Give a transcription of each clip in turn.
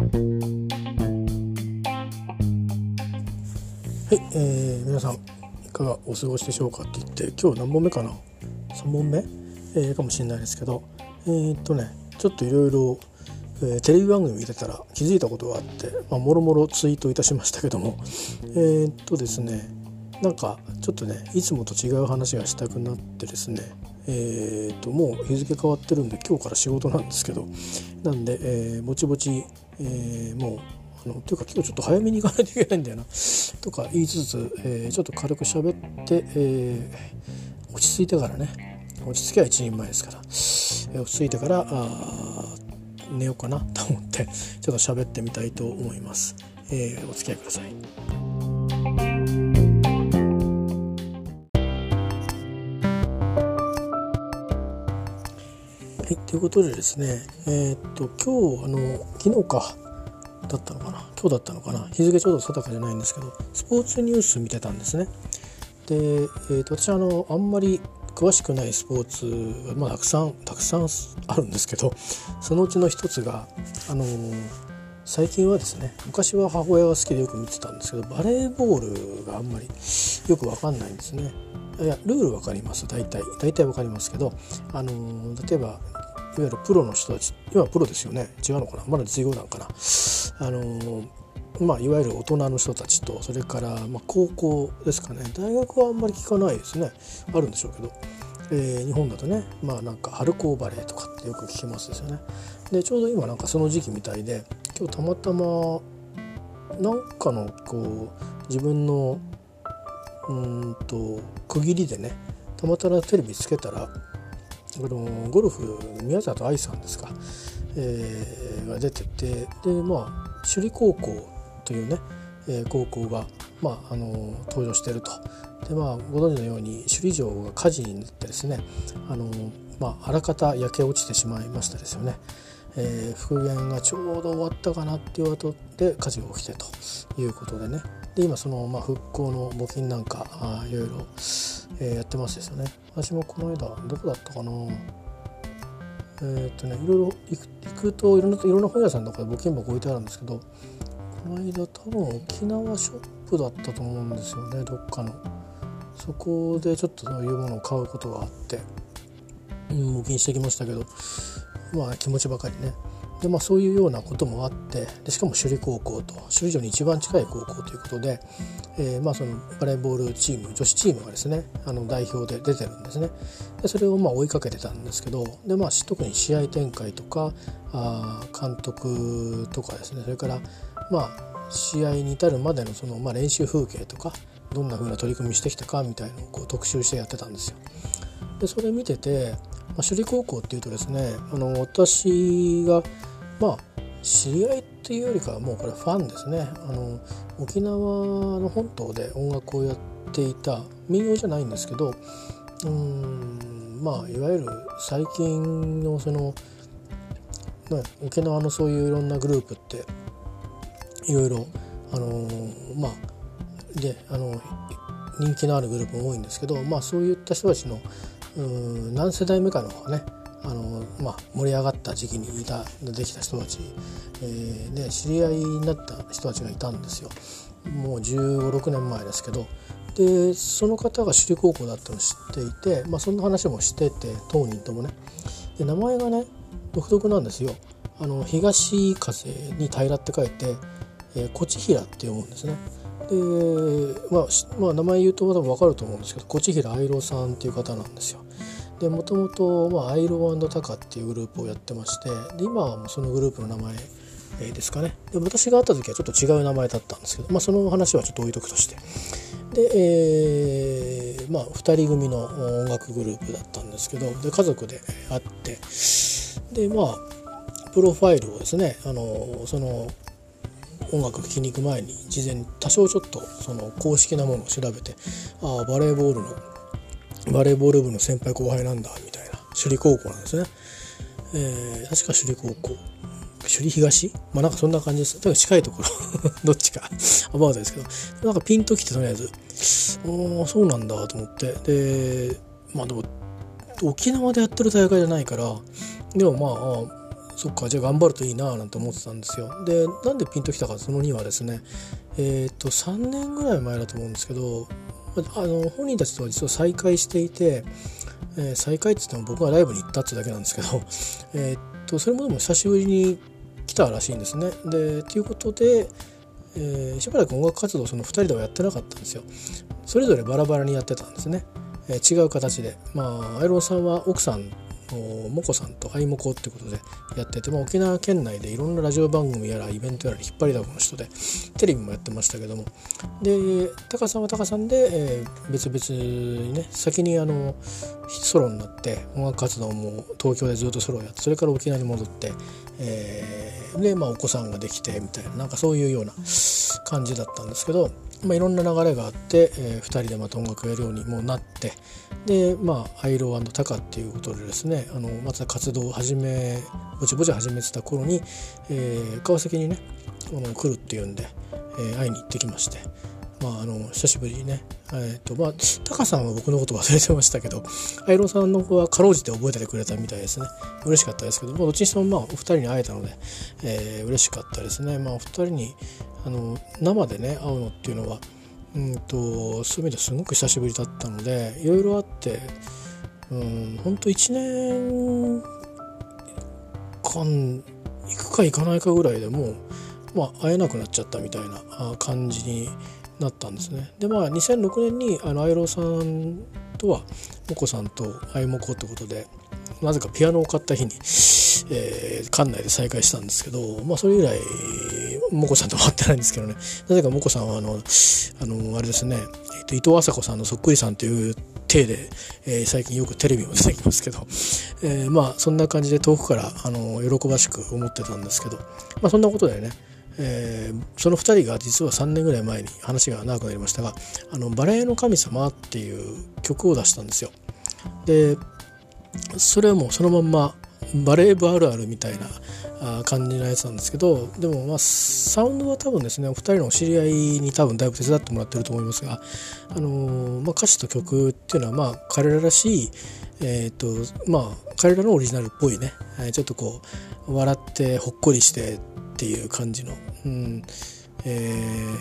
はい、えー、皆さんいかがお過ごしでしょうかって言って今日何本目かな？3本目、えー、かもしれないですけどえー、っとねちょっといろいろテレビ番組見てたら気づいたことがあってまあ、もろもろツイートいたしましたけどもえー、っとですねなんかちょっとねいつもと違う話がしたくなってですねえーと、ともう日付変わってるんで今日から仕事なんですけどなんで、えー、ぼちぼち、えー、もうあのというか今日ちょっと早めに行かないといけないんだよな。とか言いつつ、えー、ちょっと軽く喋って、えー、落ち着いてからね。落ち着きは一人前ですから、えー、落ち着いてからあ寝ようかなと思ってちょっと喋ってみたいと思います、え、お付き合いください。はい、ということでですね、えー、っと今日あの昨日かだったのかな？今日だったのかな？日付ちょうど定かじゃないんですけどスポーツニュース見てたんですね。で、えー、と私あのあんまり詳しくないスポーツまあ、たくさんたくさんあるんですけどそのうちの一つがあの最近はですね昔は母親が好きでよく見てたんですけどバレーボールがあんまりよく分かんないんですね。いやルール分かります大体大体分かりますけどあの例えばいわゆるプロの人たち今プロですよね。違うのかな？まだ実業団かな？あのまあ、いわゆる大人の人たちとそれから、まあ、高校ですかね。大学はあんまり聞かないですね。あるんでしょうけど、えー、日本だとねまあなんか春高バレーとかってよく聞きますですよね。でちょうど今なんかその時期みたいで今日たまたまなんかのこう自分のうんと区切りでねたまたまテレビつけたらあのゴルフ宮里藍さんですか、えー、が出ててでまあ首里高校というね、えー、高校が、まあ、あの登場してるとで、まあ、ご存知のように首里城が火事になってですねあの、まあ、あらかた焼け落ちてしまいましたですよね。えー、復元がちょうど終わったかなっていう後で火事が起きてということでね。で今その、まあ、復興の募金なんかあいろいろ、えー、やってますですよね。私もこの間どこだったかな。えー、っとねいろいろ行くといろんないろんな本屋さんとかで募金箱置いてあるんですけどこの間多分沖縄ショップだったと思うんですよね。どっかの。そこでちょっとそういうものを買うことがあって、うん、募金してきましたけどまあ気持ちばかりねでまあ、そういうようなこともあってでしかも首里高校と首里城に一番近い高校ということで、えー、まあそのバレーボールチーム女子チームがですねあの代表で出てるんですねでそれをまあ追いかけてたんですけどで、まあ、特に試合展開とかあ監督とかですねそれからまあ試合に至るまでのその、まあ、練習風景とかどんな風な取り組みしてきたかみたいのをこう特集してやってたんですよ。でそれ見てて、まあ、首里高校っていうとですねあの私がまあ知り合いっていうよりかはもうこれファンですね。あの沖縄の本島で音楽をやっていた民謡じゃないんですけどうんまあいわゆる最近のその、まあ、沖縄のそういういろんなグループっていろいろあのまあであの人気のあるグループも多いんですけど、まあ、そういった人たちのん何世代目かのねあの、まあ、盛り上がった時期にいたできた人たち、えー、で知り合いになった人たちがいたんですよ。もう1 5 6年前ですけど。でその方が首里高校だったのを知っていて、まあ、そんな話もしてて当人ともね。で名前がね独特なんですよ。あの東風に平って書いて、えー、こちひらって読むんですね。で、まあ、まあ、名前言うと多分分かると思うんですけどこちひら愛郎さんっていう方なんですよ。でもともと、まあ、アイロタカっていうグループをやってましてで今はもうそのグループの名前ですかね。で私が会った時はちょっと違う名前だったんですけど、まあ、その話はちょっと置いとくとして。で、えー、まあ、2人組の音楽グループだったんですけどで家族で会ってでまあプロファイルをですねあのその音楽聴きに行く前に事前に多少ちょっとその公式なものを調べてああバレーボールのバレーボール部の先輩後輩なんだみたいな首里高校なんですね、えー、確か首里高校。首里東？まあなんかそんな感じです。だから近いところ。どっちか。アバウトですけど。なんかピンときてとりあえず。ああそうなんだと思って。でまあでも沖縄でやってる大会じゃないから。でもまあそっかじゃあ頑張るといいななんて思ってたんですよでなんでピンときたかその2はですねえっ、と3年ぐらい前だと思うんですけどあの本人たちとは実は再会していて、えー、再会って言っても僕がライブに行ったってだけなんですけど、えっとそれもでも久しぶりに来たらしいんですね。でということで、えー、しばらく音楽活動その2人ではやってなかったんですよ。それぞれバラバラにやってたんですね。え、違う形で。まあアイロンさんは奥さんもこさんとあいもこってことでやってて、まあ、沖縄県内でいろんなラジオ番組やらイベントやら引っ張りだこの人でテレビもやってましたけども。でタカさんはタカさんで、えー、別々にね先にあのソロになって音楽活動も東京でずっとソロをやってそれから沖縄に戻って、えー、で、まあ、お子さんができてみたいななんかそういうような感じだったんですけどまあ、いろんな流れがあって、えー、2人でまた音楽をやるようにもなってでまあアイロータカっていうことでですねあのまた活動を始めぼちぼち始めてた頃に、えー、川崎にねあの来るっていうんで、えー、会いに行ってきまして。まあ、あの久しぶりにね、えーとまあ、タカさんは僕のこと忘れてましたけどアイロンさんの方はかろうじて覚えててくれたみたいですね。嬉しかったですけど、まあ、どっちにしてもまあお二人に会えたので、えー、嬉しかったですね、まあ、お二人にあの生でね会うのっていうのはうんとそういう意味ですごく久しぶりだったのでいろいろあってうん本当1年間行くか行かないかぐらいでもう、まあ、会えなくなっちゃったみたいな感じになったんですね。でまあ2006年にあのアイローさんとはモコさんとアイモコってことでなぜかピアノを買った日に、えー、館内で再会したんですけど、まあ、それ以来モコさんと会ってないんですけどねなぜかモコさんはあのあのあれですね、えーと、伊藤麻子さんのそっくりさんという体で、えー、最近よくテレビも出てきますけど、えー、まあそんな感じで遠くからあの喜ばしく思ってたんですけど、まあ、そんなことでねえー、その2人が実は3年ぐらい前に話が長くなりましたが「あのバレエの神様」っていう曲を出したんですよ。でそれはもうそのまんまバレー部あるあるみたいな感じのやつなんですけどでもまあサウンドは多分ですねお二人のお知り合いに多分だいぶ手伝ってもらってると思いますが、あのー、まあ、歌詞と曲っていうのはまあ彼ららしい、えーとまあ、彼らのオリジナルっぽいねちょっとこう笑ってほっこりしてっていう感じの、うんえ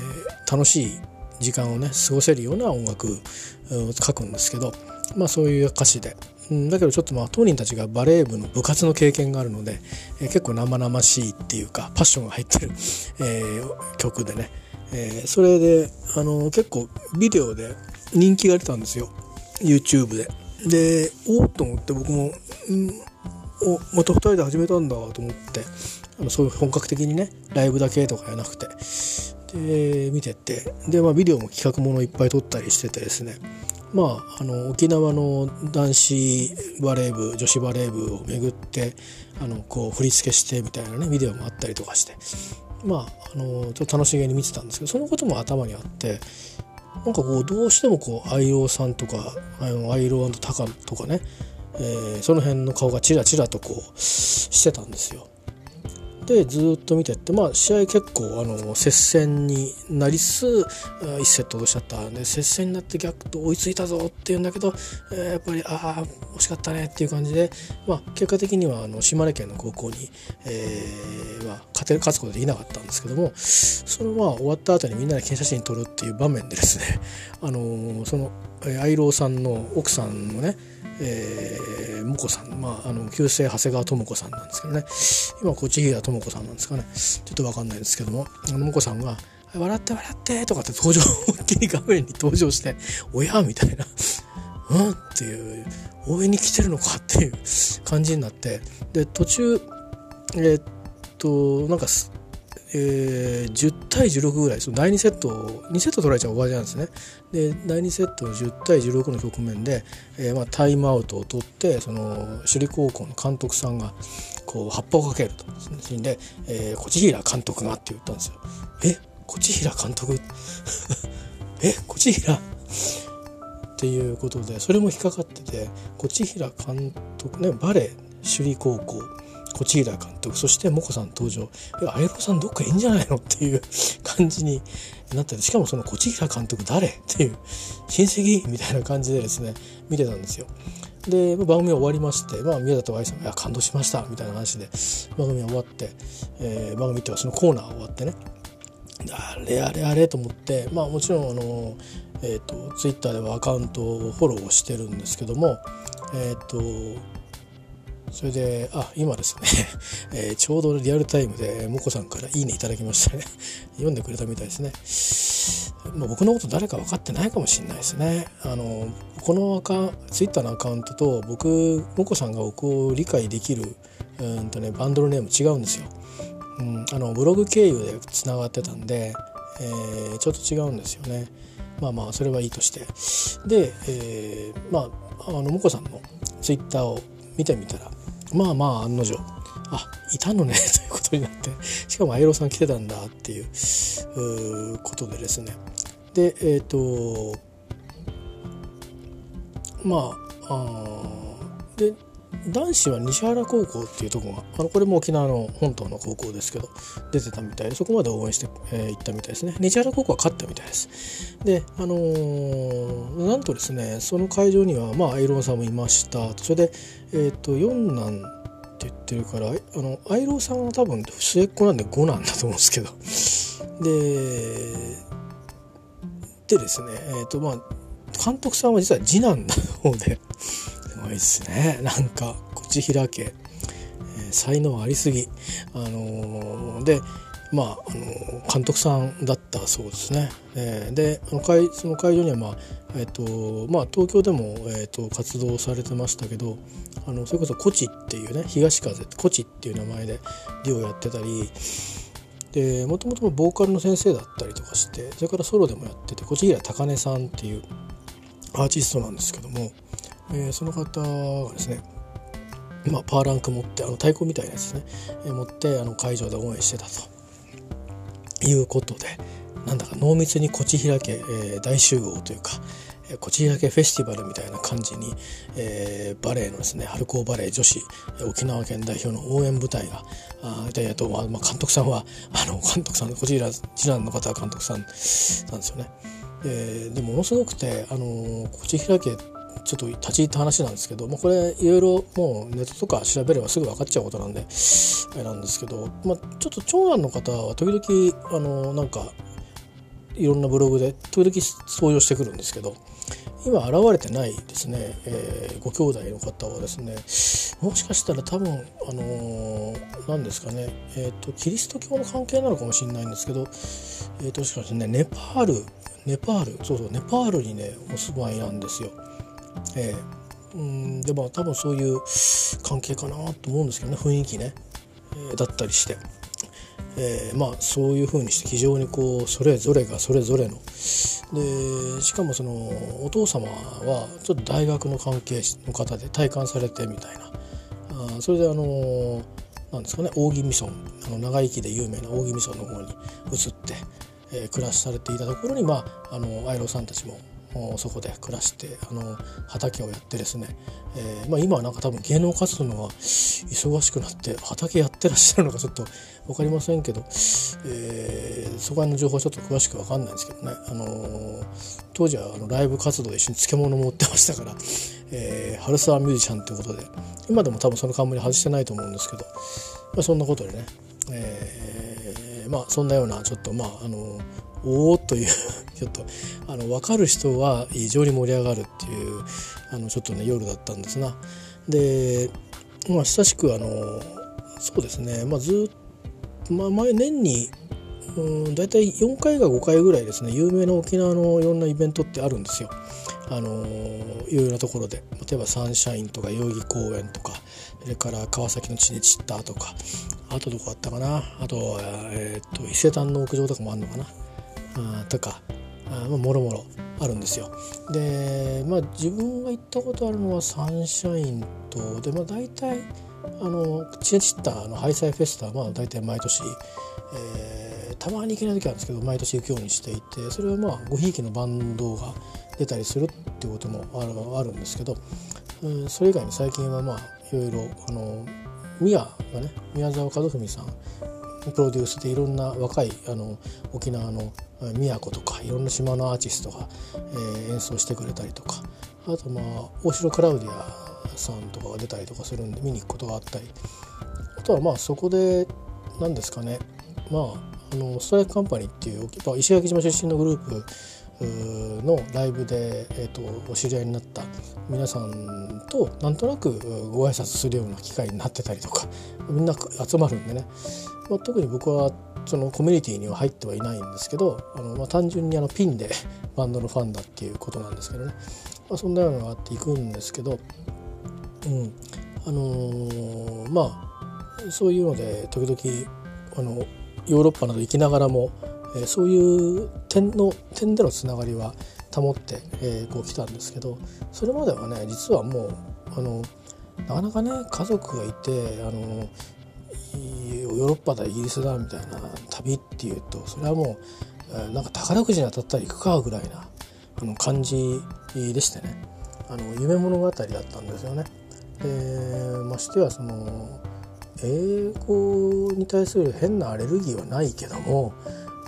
ー、楽しい時間をね過ごせるような音楽を書くんですけど、まあ、そういう歌詞で。うん、だけどちょっとまあ当人たちがバレー部の部活の経験があるので、えー、結構生々しいっていうかパッションが入ってる、えー、曲でね、えー、それであの結構ビデオで人気が出たんですよ。YouTube で。でおっと思って僕も、うん、おまた2人で始めたんだと思って。あのそういう本格的にねライブだけとかじゃなくて。で見てって。で、まあ、ビデオも企画ものいっぱい撮ったりしててですね。まあ、あの沖縄の男子バレー部女子バレー部を巡ってあのこう振り付けしてみたいなねビデオもあったりとかして。まああのちょっと楽しげに見てたんですけどそのことも頭にあってなんかこうどうしてもこう愛用さんとかあのアイロータカとかね、えー、その辺の顔がチラチラとこうしてたんですよ。でずっと見てってまあ試合結構あの接戦になりつつ1セット落としちゃったんで接戦になって逆と追いついたぞっていうんだけど、えー、やっぱりああ惜しかったねっていう感じで、まあ、結果的にはあの島根県の高校に、えーまあ、勝て勝つことできなかったんですけどもそのまあ終わった後にみんなで記念写真撮るっていう場面でですねあのー、その愛郎さんの奥さんのねえー、もこさん、まあ、あの旧姓長谷川智子さんなんですけどね。今こっち平智子さんなんですかね。ちょっと分かんないですけども。あのもこさんが「笑って笑って」とかって登場思いっきり画面に登場して「おや?」みたいな「うん?」っていう応援に来てるのかっていう感じになって。で途中えー、っとなんかえー、10対16ぐらいその第2セット2セット取られちゃう終わりなんですね。で第2セットの10対16の局面で、えー、まあ、タイムアウトを取ってその首里高校の監督さんがこう葉っぱをかけると。そのシーンで、えー、越平監督がって言ったんですよ。え？越平監督？え？越平？っていうことでそれも引っかかってて越平監督ねバレー首里高校。越平監督そしてモコさん登場「あやろさんどっかいいんじゃないの?」っていう 感じになってしかもその越平監督誰？っていう親戚？みたいな感じでですね見てたんですよ。で番組終わりまして、まあ、宮里愛さんが「感動しました」みたいな話で番組終わって、えー、番組っていうかそのコーナー終わってね。あれあれあれと思ってまあもちろんあの、えーと、ツイッターではアカウントをフォローしてるんですけどもえっ、ー、とそれであ今ですね、えー、ちょうどリアルタイムでもこさんから「いいね」いただきましてね 読んでくれたみたいですね。まあ、僕のこと誰か分かってないかもしれないですね。あのこのアカツイッターのアカウントと僕もこさんが僕を理解できるうんと、ね、バンドのネーム違うんですよ。うん、あのブログ経由でつながってたんで、えー、ちょっと違うんですよね。まあまあそれはいいとしてで、えー、まああのもこさんのツイッターを見てみたらまあまあ案の定あいたのね ということになって。しかもアイロさん来てたんだっていうことでですね。でえっ、ー、とまああで男子は西原高校っていうとこがあのこれも沖縄の本島の高校ですけど出てたみたいでそこまで応援してい、えー、ったみたいですね。西原高校は勝ったみたいです。であのー、なんとですねその会場にはまあアイロンさんもいました。それでえっ、ー、と四男って言ってるからあのアイロンさんは多分末っ子なんで5なんだと思うんですけど。ででですねえっ、とまあ監督さんは実は次男の方で。ごいですね。なんかこち開け、えー、才能ありすぎ。あのー、でまあ、あの監督さんだったそうですね。えー、でその会その会場には、まあえーとまあ、東京でも、えーと、活動されてましたけどあのそれこそ「コチ」っていうね東風「コチ」っていう名前でデュオやってたりでもともとボーカルの先生だったりとかしてそれからソロでもやってて越平高根さんっていうアーティストなんですけども、えー、その方がですねまあ、パーランク持ってあの太鼓みたいなやつね、えー、持ってあの会場で応援してたということでなんだか濃密にこち開け、えー、大集合というかこち開けフェスティバルみたいな感じに、えー、バレエのですね春高バレエ女子沖縄県代表の応援部隊があいやと、まあ、監督さんはあの監督さんこちら次男の方は監督さんなんですよね。えー、でものすごくてあのこち開けちょっと立ち入った話なんですけど、まあ、これいろいろもうネットとか調べればすぐ分かっちゃうことなんであれなんですけど、まあ、ちょっと長男の方は時々あのなんかいろんなブログで時々登場してくるんですけど今現れてないですね、えー、ご兄弟の方はですねもしかしたら多分あのー、ですかね、えーと、キリスト教の関係なのかもしれないんですけど、えーと、しかしねネパールネパールそうそうネパールにねお住まいなんですよ。えー、うんでまあ多分そういう関係かなと思うんですけどね雰囲気ね、えー、だったりして。えー、まあそういうふうにして非常にこうそれぞれがそれぞれの。でしかもそのお父様はちょっと大学の関係の方で体感されてみたいな。あそれであのなんですかね扇味噌あの長生きで有名な扇味噌の方に移って、えー、暮らしされていたところにまああの愛郎さんたちもそこで暮らしてあの畑をやってですね、えーまあ、今はなんか多分芸能活動のが忙しくなって畑やってらっしゃるのかちょっと分かりませんけど、えー、そこら辺の情報はちょっと詳しく分かんないんですけどね、あのー、当時はあのライブ活動で一緒に漬物も売ってましたから、えー、春沢ミュージシャンということで今でも多分その冠外してないと思うんですけど、まあ、そんなことでね、えー、まあそんなようなちょっとまああのおおという ちょっとあの分かる人は非常に盛り上がるっていうあのちょっとね夜だったんですな。でまあ親しくあのそうですね、まあ、ずっまあ、前年にうん大体4回か5回ぐらいですね有名な沖縄のいろんなイベントってあるんですよ。あのいろいろなところで例えばサンシャインとか代々木公園とかそれから川崎の地に散ったとかあとどこあったかな？あと,、えー、っと伊勢丹の屋上とかもあるのかな？とかあもろもろあるんですよ。でまあ自分が行ったことあるのはサンシャインとでまあ大体あのチネチッタのハイサイフェスタはまあ大体毎年、えー、たまに行けない時あるんですけど毎年行くようにしていてそれはまあごひいきのバンドが出たりするっていうこともあるあるんですけど、うん、それ以外に最近はまあいろいろあの宮がね宮沢和文さんプロデュースでいろんな若いあの沖縄の宮古とかいろんな島のアーティストが、えー、演奏してくれたりとか。あとまあ大城クラウディアさんとかが出たりとかするんで見に行くことがあったり。あとはまあそこで何ですかね。まああのストライクカンパニーっていう石垣島出身のグループのライブで、えーと、お知り合いになった皆さんとなんとなくご挨拶するような機会になってたりとかみんな集まるんでね、まあ、特に僕はそのコミュニティには入ってはいないんですけどあの、まあ、単純にあのピンで バンドのファンだっていうことなんですけどね、まあ、そんなようなのがあっていくんですけど、うん。あのー、まあそういうので時々あのヨーロッパなど行きながらもえー、そういう点の点でのつながりは保って、えー、こう来たんですけどそれまではね実はもうあのなかなかね家族がいてあのヨーロッパだイギリスだみたいな旅っていうとそれはもう、なんか宝くじに当たったら行くかぐらいなあの感じでしてねあの夢物語だったんですよね。でましてやその英語に対する変なアレルギーはないけども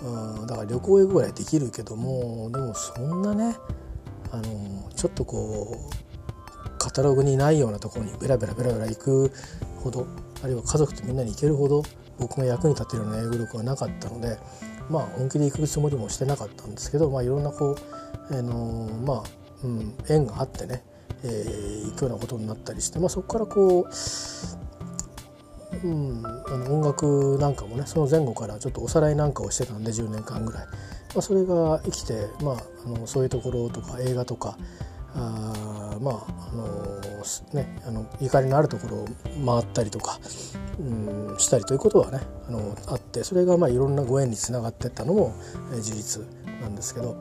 うん、だから旅行行くぐらいできるけどもでもそんなねあのちょっとこうカタログにないようなところにベラベラベラベラ行くほどあるいは家族とみんなに行けるほど僕が役に立てるような英語力はなかったのでまあ本気で行くつもりもしてなかったんですけど、まあ、いろんなこう、あのまあ、うん、縁があってね、えー、行くようなことになったりして、まあ、そこからこううん、あの音楽なんかもねその前後からちょっとおさらいなんかをしてたんで10年間ぐらい、まあ、それが生きて、まあ、あのそういうところとか映画とかあまああのねあのゆかりのあるところを回ったりとか、うん、したりということはねあのあってそれがまあいろんなご縁につながっていったのも、えー、事実なんですけど、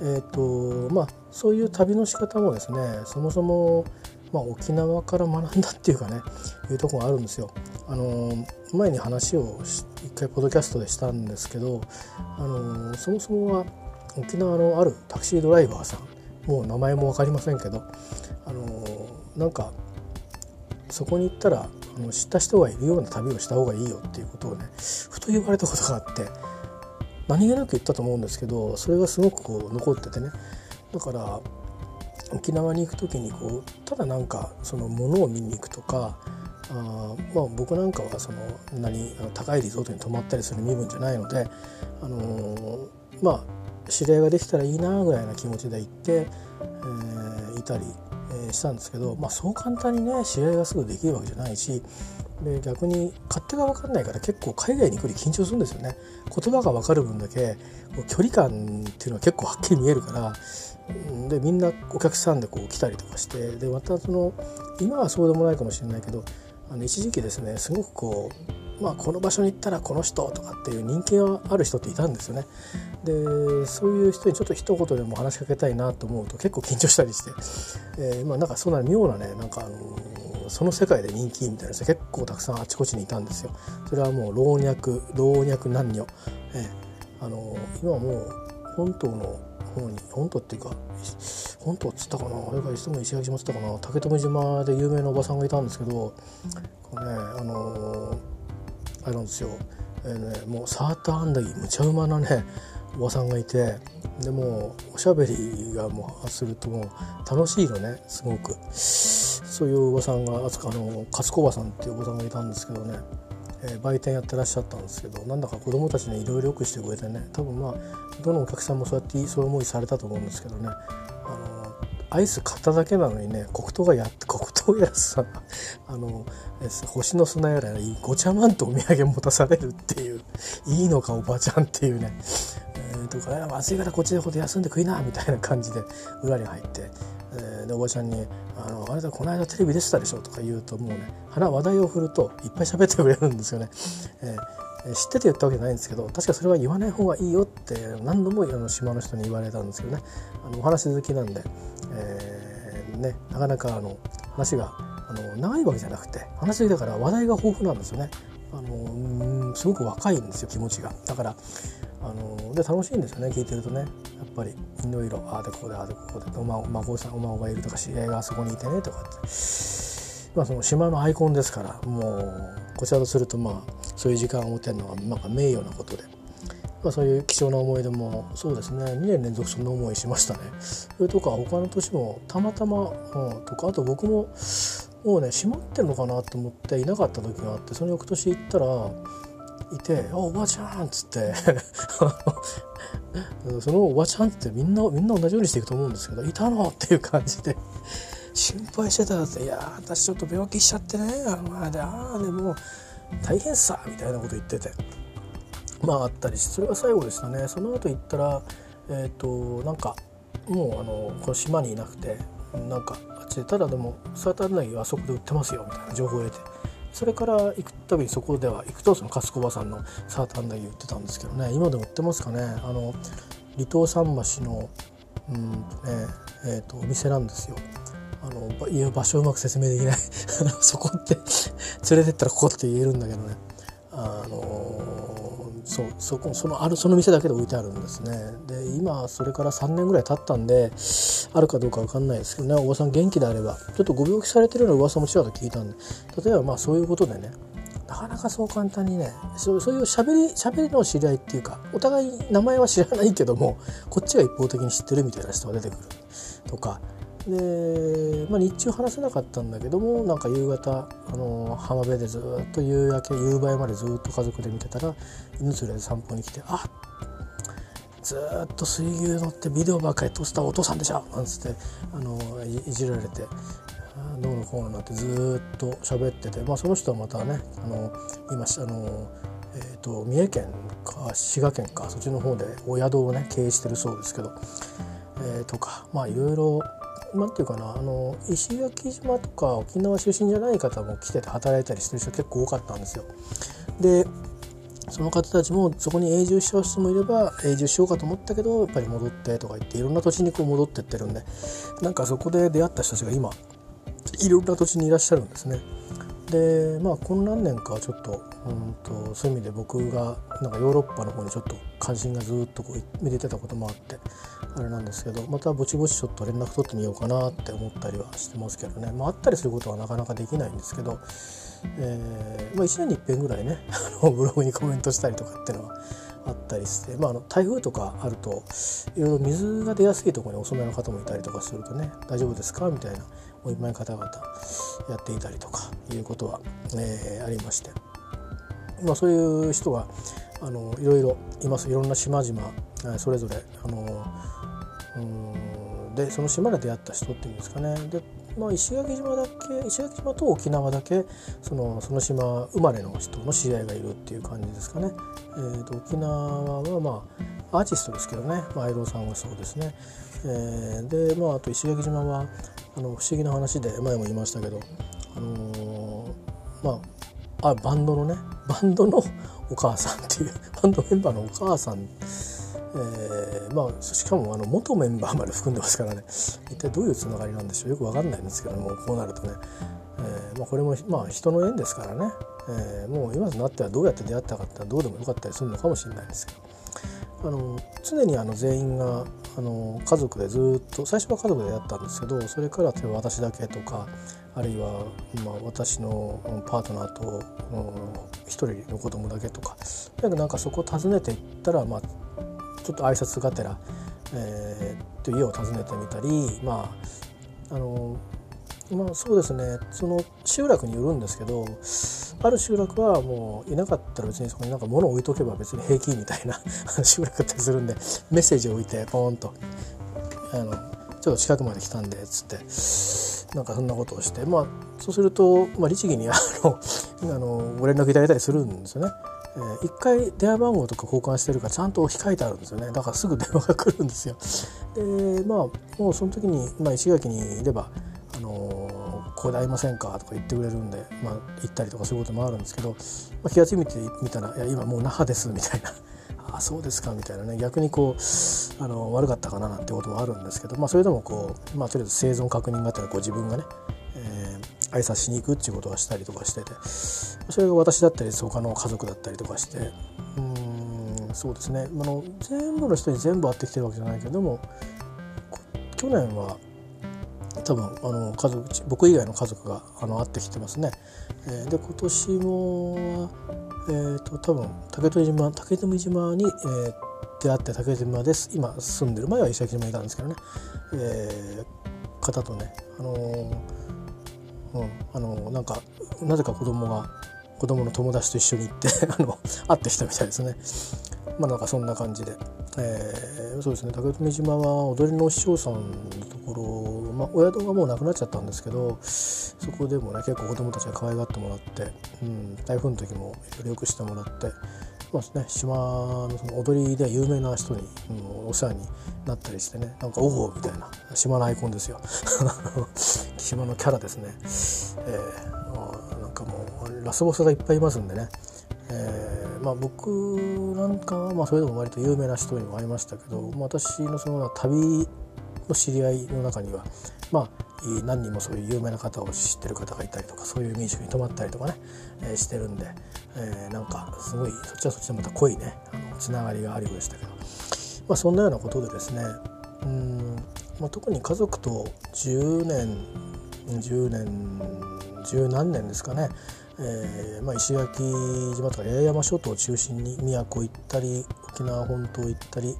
えーとまあ、そういう旅の仕方もですねそもそも、まあ、沖縄から学んだっていうかねいうとこがあるんですよ。あの前に話を一回ポッドキャストでしたんですけど、あのそもそもは沖縄のあるタクシードライバーさんもう名前も分かりませんけど、あのなんかそこに行ったらあの知った人がいるような旅をした方がいいよっていうことをねふと言われたことがあって何気なく言ったと思うんですけどそれがすごくこう残っててね。だから沖縄に行く時にこうただなんかその物を見に行くとかあまあ僕なんかはその何高いリゾートに泊まったりする身分じゃないので、あのー、まあ知り合いができたらいいなぐらいな気持ちで行って、えー、いたり、えー、したんですけど、まあ、そう簡単にね知り合いがすぐできるわけじゃないしで逆に勝手が分かんないから結構海外に来る緊張するんですよね。言葉が分かる分だけ距離感っていうのは結構はっきり見えるからでみんなお客さんでこう来たりとかしてでまたその今はそうでもないかもしれないけどあの一時期ですねすごくこう、まあ、この場所に行ったらこの人とかっていう人気がある人っていたんですよね。でそういう人にちょっと一言でも話しかけたいなと思うと結構緊張したりして、えー、まあなんかそんな妙なねなんかあのその世界で人気みたいな人結構たくさんあちこちにいたんですよ。それはもう老若老若男女、えー、あの今もう本島の方に本島っていうか本島っつったかな？あれかいつも石垣島っつったかな？竹富島で有名なおばさんがいたんですけどこれねあのー、あれなんですよ、えーね、もうサーターアンダギーむちゃうまなねおばさんがいてでもおしゃべりがもうするともう楽しいのねすごく。そういうおばさんがあの勝子おばさんっていうおばさんがいたんですけどねえー、売店やってらっしゃったんですけどなんだか子供たちにいろいろよくしてくれてね多分まあどのお客さんもそうやってそういう思いされたと思うんですけどね。アイス買っただけなのにね黒糖がやって 黒糖やらさあの星の砂やらごちゃまんとお土産持たされるっていういいのかおばちゃんっていうね、えー、とか暑いからこっちでほど休んで食いなみたいな感じで裏に入って、えー、でおばちゃんにあのあれだこの間テレビ出てたでしょとか言うともうね話話題を振るといっぱい喋ってくれるんですよね。えー、知ってて言ったわけじゃないんですけど確かそれは言わない方がいいよって何度もあの島の人に言われたんですけどねあのお話好きなんで、えー、ね、なかなかあの話があの長いわけじゃなくて話だから話題が豊富なんですよね。あのすごく若いんですよ気持ちが。だからあので楽しいんですよね聞いてるとねやっぱりいろいろああでここでああでここでお孫さんお孫がいるとか知り合いがあそこにいてねとかってまあその島のアイコンですからもうこちらとするとまあそういう時間を持てるのはなんか名誉なことでまあ、そういう貴重な思い出もそうですね2年連続そんな思いしましたね。それとか他の年もたまたま、うん、とかあと僕ももうね閉まってるのかなと思っていなかった時があってその翌年行ったらいて「おおばあちゃん」っつって そのおばちゃんってみんなみんな同じようにしていくと思うんですけど「いたの?」っていう感じで心配してたって「いや私ちょっと病気しちゃってね。あの前でああでも大変さ」みたいなこと言ってて。まああったりしてそれが最後でしたね。その後行ったらえっ、ー、となんかもうあのこの島にいなくてなんかあっちでただでもサーターアンダギーはあそこで売ってますよみたいな情報を得て。それから行くたびにそこでは行くとそのカスコバさんのサーターアンダギー売ってたんですけどね。今でも売ってますかね。あの離島桟橋のうんねえーと、お店なんですよ。あのいう場所うまく説明できない。そこって連れてったらここって言えるんだけどね。あのそうそこそのあるその店だけで置いてあるんですね。で今それから3年ぐらい経ったんであるかどうか分かんないですけどね。おばさん元気であれば。ちょっとご病気されてるような噂もちらっと聞いたんで。例えばまあそういうことでね。なかなかそう簡単にねそうそういうしゃべりしゃべりの知り合いっていうかお互い名前は知らないけどもこっちが一方的に知ってるみたいな人が出てくるとかで、まあ、日中話せなかったんだけどもなんか夕方あの浜辺でずっと夕焼け夕映えまでずっと家族で見てたら犬連れで散歩に来て「あずっと水牛乗ってビデオばっかり撮ったお父さんでしょ」なんつってあのいじられてどうのこうのなってずっと喋ってて、まあ、その人はまたねあの今あの、えーと、三重県か滋賀県かそっちの方でお宿をね経営してるそうですけど、えー、とかまあいろいろなんていうかなあの石垣島とか沖縄出身じゃない方も来てて働いたりしてる人結構多かったんですよ。でその方たちもそこに永住しちゃう人もいれば永住しようかと思ったけどやっぱり戻ってとか言っていろんな土地にこう戻ってってるんでなんかそこで出会った人たちが今いろんな土地にいらっしゃるんですね。でまあこの何年かちょっと,、うんと、そういう意味で僕がなんかヨーロッパの方にちょっと関心がずっとこう見れてたこともあってあれなんですけどまたぼちぼちちょっと連絡取ってみようかなって思ったりはしてますけどね、まあ、会ったりすることはなかなかできないんですけど、えーまあ、1年にいっぺんぐらいね ブログにコメントしたりとかっていうのはあったりして、まあ、あの台風とかあるといろいろ水が出やすいところにお住まいの方もいたりとかするとね大丈夫ですか？みたいなお見舞い方々やっていたりとかいうことは、えー、ありまして、まあ、そういう人があのいろいろいます。いろんな島々それぞれあのでその島で出会った人っていうんですかね。で、まあ、石垣島だけ石垣島と沖縄だけそのその島生まれの人の知り合いがいるっていう感じですかね。えーと、沖縄はまあアーティストですけどね、まあ、相さんはそうですね。えー、でまああと石垣島はあの不思議な話で前も言いましたけど、あのー、まああバンドのねバンドのお母さんっていうバンドメンバーのお母さん、えー、まあしかもあの元メンバーまで含んでますからね。一体どういうつながりなんでしょう。よく分かんないんですけどもこうなるとね、えーまあ、これも、まあ、人の縁ですからね、えー、もう今となってはどうやって出会ったかってどうでもよかったりするのかもしれないんですけど。あの常にあの全員があの家族でずっと最初は家族でやったんですけどそれから例えば私だけとかあるいは、まあ、私のパートナーと一人の子供だけとかなんかそこを訪ねていったら、まあ、ちょっと挨拶がてら、えー、と家を訪ねてみたりまああのまあそうですねその集落によるんですけどある集落はもういなかったら別にそこになんか物を置いとけば別に平気みたいな 集落だったりするんでメッセージを置いてポーンとあのちょっと近くまで来たんでっつってなんかそんなことをしてまあそうすると、まあ、律儀にあのあのご連絡いただいたりするんですよね。えー、一回電話番号とか交換してるからちゃんと控えてあるんですよねだからすぐ電話が来るんですよ。でまあもうその時に、まあ、石垣にいればあのここで会いませんか?」とか言ってくれるんで、まあ、行ったりとかそういうこともあるんですけど、まあ、気が付いてみたら「いや今もう那覇です」みたいな「ああそうですか」みたいなね逆にこうあの悪かったかななんてこともあるんですけど、まあ、それでもこう、まあ、とりあえず生存確認がてらこう自分がね、えー、挨拶しに行くっていうことはしたりとかしててそれが私だったり他の家族だったりとかしてうんそうですね。あの全部の人に全部会ってきてるわけじゃないけども去年は多分あの家族僕以外の家族があの会ってきてますね。えー、で今年もえーと、多分竹富島竹富島に、えー、出会って竹島です。今住んでる前は石垣島にいたんですけどね、えー、方とねあのー、うん。あのなんかなぜか子供が子供の友達と一緒に行って あの会ってきたみたいですね。まあなんかそんな感じで、えー、そうですね。竹富島は踊りのお師匠さんのところ、まあ、お宿がもうなくなっちゃったんですけどそこでもね結構子供たちが可愛がってもらって、うん、台風の時もよくしてもらって。まあね、島のその踊りで有名な人に、お世話になったりしてね。なんか「おお」みたいな。島のアイコンですよ。島のキャラですね、えー、なんかもうラスボスがいっぱいいますんでね、えー、まあ、僕なんかは、まあ、それでも割と有名な人にも会いましたけど、まあ、私のその旅の知り合いの中にはまあ何人もそういう有名な方を知ってる方がいたりとかそういう民宿に泊まったりとかね、えー、してるんで、えー、なんかすごいそっちはそっちでまた濃いねつながりがあるようでしたけど、まあ、そんなようなことでですねうん、まあ、特に家族と10年10年十何年ですかねえーまあ、石垣島とか八重山諸島を中心に宮古行ったり沖縄本島行ったり、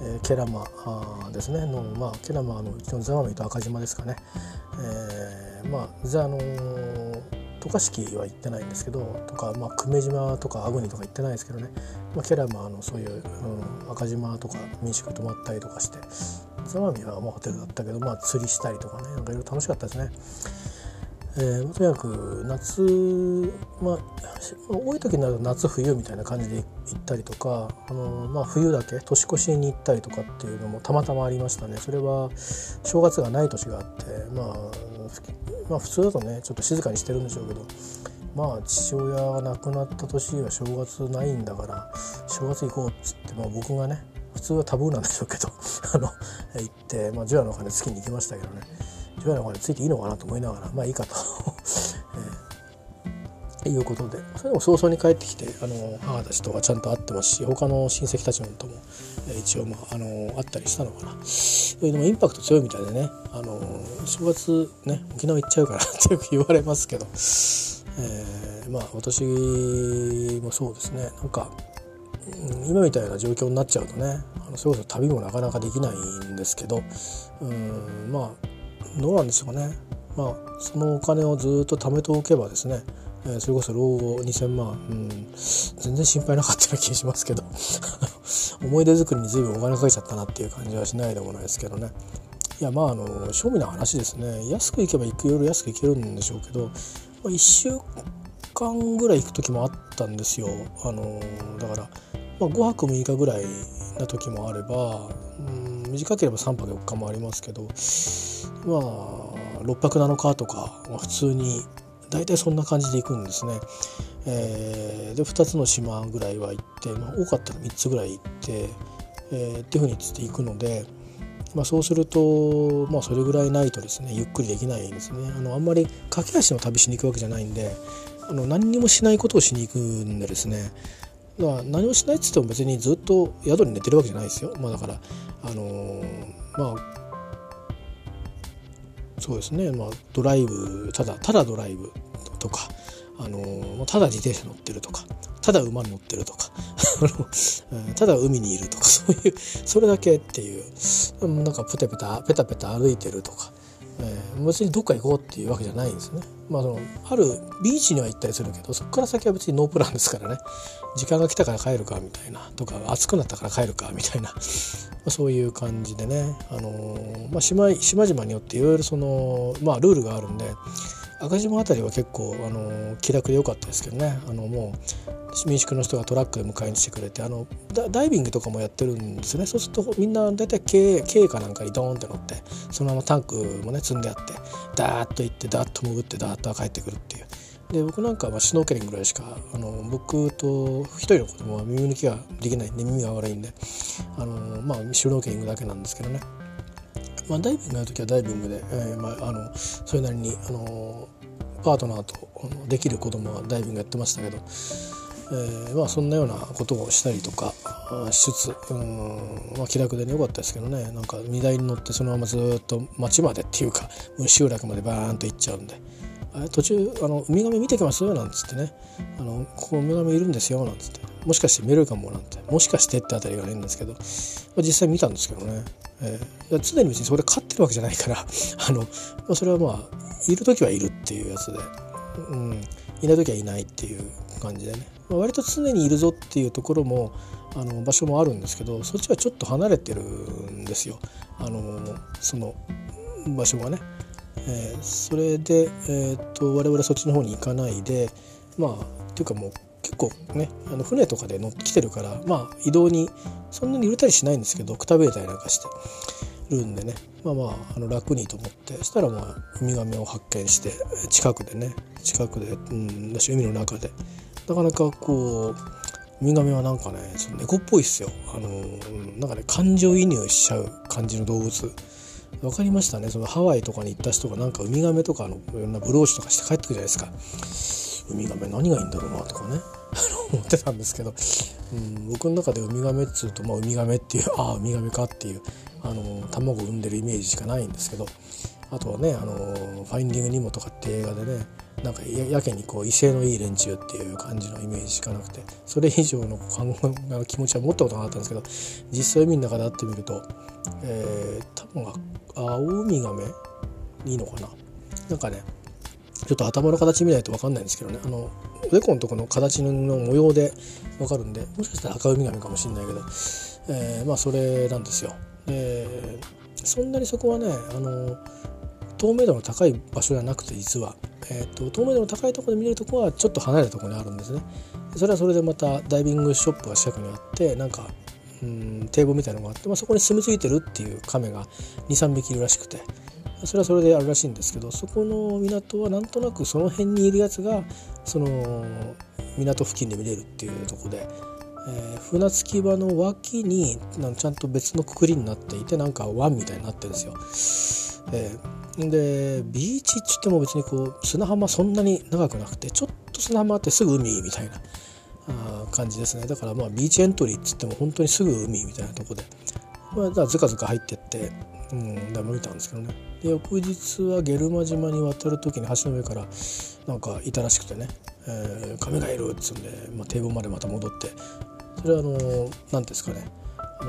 えー、ケラマですね。の、まあ、ケラマのうちの座間味と赤島ですかね、えー、まあ座あの渡嘉敷は行ってないんですけどとか、まあ、久米島とか粟国とか行ってないですけどね、まあ、ケラマのそういう、うん、赤島とか民宿泊まったりとかして座間味はもうホテルだったけど、まあ、釣りしたりとかねなんかいろいろ楽しかったですね。えー、とにかく夏、まあ、多い時になると夏冬みたいな感じで行ったりとかあの、まあ、冬だけ年越しに行ったりとかっていうのもたまたまありましたね。それは正月がない年があって、まあ、まあ普通だとねちょっと静かにしてるんでしょうけどまあ父親が亡くなった年は正月ないんだから正月行こうっつって、まあ、僕がね普通はタブーなんでしょうけど あの行って、まあ、除夜の鐘月に行きましたけどね。除夜の鐘ついていいのかなと思いながらまあいいかと。えー、いうことでそれでも早々に帰ってきてあの母たちとはちゃんと会ってますし他の親戚たちのとも、えー、一応まああの会ったりしたのかな。それでもインパクト強いみたいでねあの正月ね沖縄行っちゃうから ってよく言われますけど、えー、まあ私もそうですね。なんか今みたいな状況になっちゃうとねあのそれこそ旅もなかなかできないんですけどうんまあどうなんでしょうね。まあそのお金をずっと貯めておけばですねえそれこそ老後2,000万、うん、全然心配なかったような気がしますけど 思い出作りに随分お金かけちゃったなっていう感じはしないでもないですけどね。いやまああの庶民の話ですね。安く行けば行くより安く行けるんでしょうけど、まあ、1週間ぐらい行く時もあったんですよ。あのだから、まあ、5泊6日ぐらいな時もあれば、うん、短ければ3泊4日もありますけどまあ6泊7日とか、普通に大体そんな感じで行くんですね。えー、で2つの島ぐらいは行って、まあ、多かったら3つぐらい行って、えー、っていうふうにつって行くので、まあ、そうすると、まあ、それぐらいないとですねゆっくりできないんですね。あのあんまり駆け足の旅しに行くわけじゃないんであの何にもしないことをしに行くんでですねだから何もしないっつっても別にずっと宿に寝てるわけじゃないですよ。まあ、だからあのー、まあそうですね、まあ、ドライブただただドライブとか、あのただ自転車乗ってるとかただ馬に乗ってるとか ただ海にいるとか そういうそれだけっていうなんかペタペタペタペタ歩いてるとかえー、別にどっか行こうっていうわけじゃないんですね。まあ、そのあるビーチには行ったりするけどそこから先は別にノープランですからね時間が来たから帰るかみたいなとか暑くなったから帰るかみたいな、そういう感じでね、あの、まあ、島島々によっていろいろその、まあ、ルールがあるんで赤島辺りは結構、あの気楽で良かったですけどねあのもう民宿の人がトラックで迎えにしてくれてあのダイビングとかもやってるんですねそうするとみんな大体軽軽かなんかにドーンって乗ってそのままタンクもね積んであってダーッと行ってダーッと潜ってダーッと帰ってくるっていう。で僕なんかはシュノーケリングぐらいしかあの僕と一人の子供は耳抜きができないんで耳が悪いんであの、まあ、シュノーケリングだけなんですけどねまあ、ダイビングやる時はダイビングで、えーまあ、あのそれなりにあのパートナーとできる子供はダイビングやってましたけどえー、まあそんなようなことをしたりとか出うんまあ気楽でねよかったですけどねなんか荷台に乗ってそのままずっと町までっていうか集落までバーンと行っちゃうんで。途中あの「ウミガメ見てきます？よ」なんつってね「あのここウミガメいるんですよ」なんつって。もしかして見れるかもなんて。もしかしてってあたりが変ですけど、まあ、実際見たんですけどね、えー、常に別にそこで飼ってるわけじゃないから。あの、まあ、それはまあいる時はいるっていうやつで、うん、いない時はいないっていう感じでね、まあ、割と常にいるぞっていうところもあの場所もあるんですけどそっちはちょっと離れてるんですよ。あのその場所がね。えー、それで、えーと、我々そっちの方に行かないでまあっていうかもう結構ねあの船とかで乗ってきてるからまあ移動にそんなに揺れたりしないんですけどくたびれたりなんかしてるんでねまあまああの楽にと思ってそしたらまあウミガメを発見して近くでね近くで、うん、だし海の中でなかなかこうウミガメはなんかねちょっと猫っぽいっすよ。あのなんかね感情移入しちゃう感じの動物分かりましたね。そのハワイとかに行った人がなんかウミガメとかのいろんなブローチとかして帰ってくるじゃないですか。ウミガメ何がいいんだろうなとかね。思ってたんですけど、うん、僕の中でウミガメっつうと、まあ、ウミガメっていうああウミガメかっていうあの卵を産んでるイメージしかないんですけど。あとはね「あのファインディング・ニモ」とかって映画でねなんかやけにこう威勢のいい連中っていう感じのイメージしかなくてそれ以上の気持ちは持ったことなかったんですけど実際海の中で会ってみると、えー、多分青ウミガメいいのかななんかねちょっと頭の形見ないと分かんないんですけどねあのおでこのとこの形の模様で分かるんでもしかしたら赤ウミガメかもしれないけど、えー、まあそれなんですよ。でそんなにそこはねあの透明度の高い場所じゃなくて実は、えーと、透明度の高いところで見れるところはちょっと離れたところにあるんですね。それはそれでまたダイビングショップが近くにあってなんかうん堤防みたいなのがあって、まあ、そこに住み着いてるっていうカメが23匹いるらしくてそれはそれであるらしいんですけどそこの港はなんとなくその辺にいるやつがその港付近で見れるっていうとこで、えー、船着き場の脇になんちゃんと別のくくりになっていてなんか湾みたいになってるんですよ。えー、でビーチっつっても別にこう砂浜そんなに長くなくてちょっと砂浜あってすぐ海みたいな感じですね。だからまあビーチエントリーっつっても本当にすぐ海みたいなとこで、まあ、だからずかずか入ってってうん、で見たんですけどね。で翌日はゲルマ島に渡る時に橋の上からなんかいたらしくてね「えー、亀がいる」っつうんで、まあ、堤防までまた戻ってそれはあの何ですかね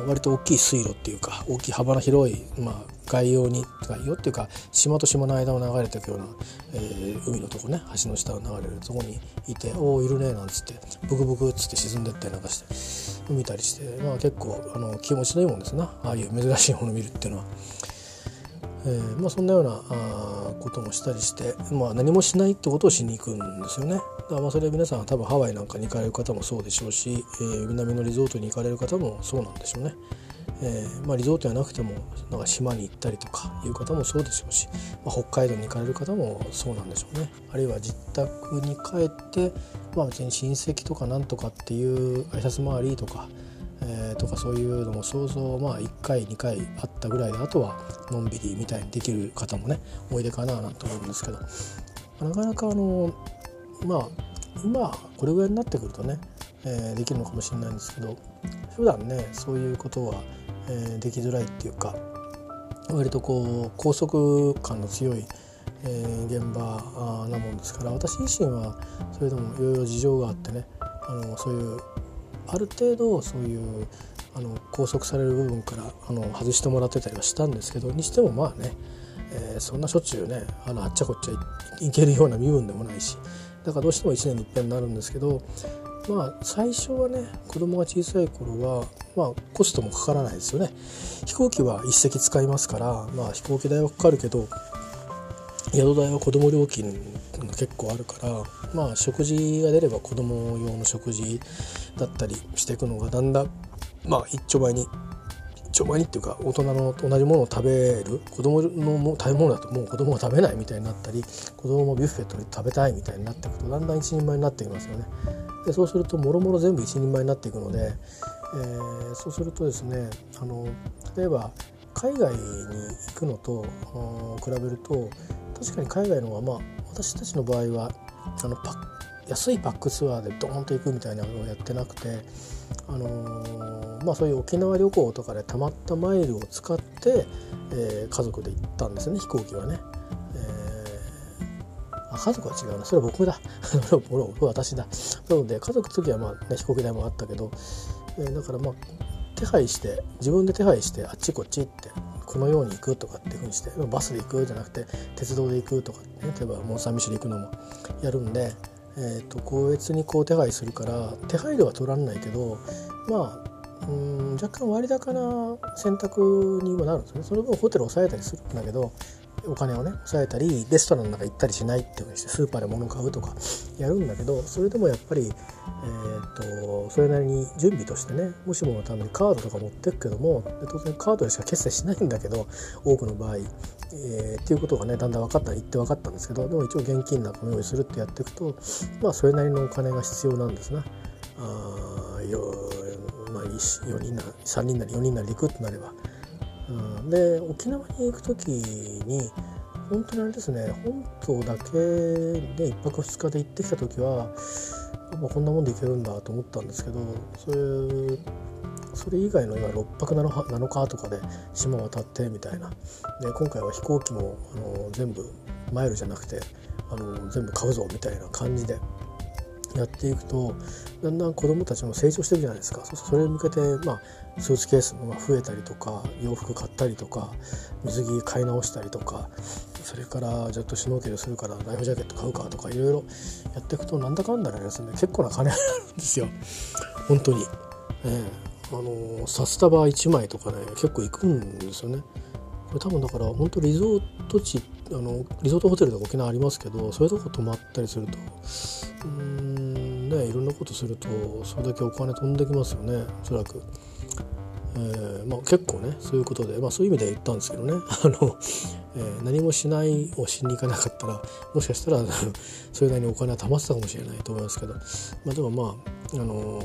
割と大きい水路っていうか大きい幅の広い、まあ、外洋に外洋っていうか島と島の間を流れていくような、えー、海のとこね橋の下を流れるとこにいて「おおいるね」なんつってブクブクっつって沈んでったりなんかして見たりして、まあ、結構あの気持ちのいいもんですなああいう珍しいもの見るっていうのは。えーまあ、そんなようなあこともしたりして、まあ、何もしないってことをしに行くんですよね。だからまあそれは皆さん多分ハワイなんかに行かれる方もそうでしょうし、えー、南のリゾートに行かれる方もそうなんでしょうね。えーまあ、リゾートじゃなくてもなんか島に行ったりとかいう方もそうでしょうし、まあ、北海道に行かれる方もそうなんでしょうね。あるいは自宅に帰って、まあ、別に親戚とかなんとかっていう挨拶回りとか、えー、とかそういうのも想像まあ1回2回あったぐらいであとはのんびりみたいにできる方もねおいでかななんて思うんですけど。なかなかあのまあ今これぐらいになってくるとね、えー、できるのかもしれないんですけど普段ねそういうことは、えー、できづらいっていうか割とこう拘束感の強い、えー、現場なもんですから私自身はそれでもいろいろ事情があってねあのそういうある程度そういうあの拘束される部分からあの外してもらってたりはしたんですけどにしてもまあね、えー、そんなしょっちゅうねあのあっちゃこっちゃいけるような身分でもないしだからどうしても1年に一遍になるんですけどまあ最初はね子供が小さい頃はまあコストもかからないですよね飛行機は一席使いますからまあ飛行機代はかかるけど宿代は子供料金が結構あるからまあ食事が出れば子供用の食事だったりしていくのがだんだんまあ一丁前に一丁前にっていうか大人の同じものを食べる子供のも食べ物だともう子供は食べないみたいになったり子供もビュッフェと食べたいみたいになっていくとだんだん一人前になってきますよね。でそうするともろもろ全部一人前になっていくので、えー、そうするとですねあの例えば海外に行くのと比べると確かに海外の方がまあ私たちの場合はあのパ安いパックツアーでドーンと行くみたいなのをやってなくて、あのー、まあ、そういう沖縄旅行とかでたまったマイルを使って、えー、家族で行ったんですね飛行機はね。あ家族は違うな。それは僕だ。私だ。なので家族の時はまあ、ね、飛行機代もあったけど、えー、だからまあ手配して自分で手配してあっちこっちってこのように行くとかっていうふうにしてバスで行くじゃなくて鉄道で行くとか、ね、例えばモンサンミシェル行くのもやるんで、えーと、個別にこう手配するから手配料は取らんないけどまあうん若干割高な選択にもなるんですね。その分ホテル抑えたりするんだけどお金をね抑えたりレストランの中行ったりしないっていうふうにしてスーパーで物買うとかやるんだけどそれでもやっぱり、えーと、それなりに準備としてねもしものためにカードとか持ってくけども当然カードでしか決済しないんだけど多くの場合、えー、っていうことがねだんだん分かった言って分かったんですけどでも一応現金などを用意するってやっていくとまあそれなりのお金が必要なんですな。あよまあ、4人なり3人なり4人なりで行くってなれば。うん、で沖縄に行く時に本当にあれですね本島だけで1泊2日で行ってきた時は、まあ、こんなもんで行けるんだと思ったんですけどそれそれ以外の今6泊 7, 日とかで島渡ってみたいな。で今回は飛行機もあの全部マイルじゃなくてあの全部買うぞみたいな感じでやっていくとだんだん子どもたちも成長してるじゃないですかそれに向けて、まあ、スーツケースが増えたりとか洋服買ったりとか水着買い直したりとかそれからじゃっとシュノーケルするからライフジャケット買うかとかいろいろやっていくとなんだかんだですね結構な金あるんですよ本当に。えー、あの札束1枚とかね結構いくんですよね。これ多分だから本当リゾート地あのリゾートホテルとか沖縄ありますけどそういうとこ泊まったりするとうんねいろんなことするとそれだけお金飛んできますよねおそらく。えーまあ、結構ねそういうことで、まあ、そういう意味で言ったんですけどね あの、えー、何もしないをしに行かなかったらもしかしたらそれなりにお金は貯まってたかもしれないと思いますけど、まあ、でもまあ、あの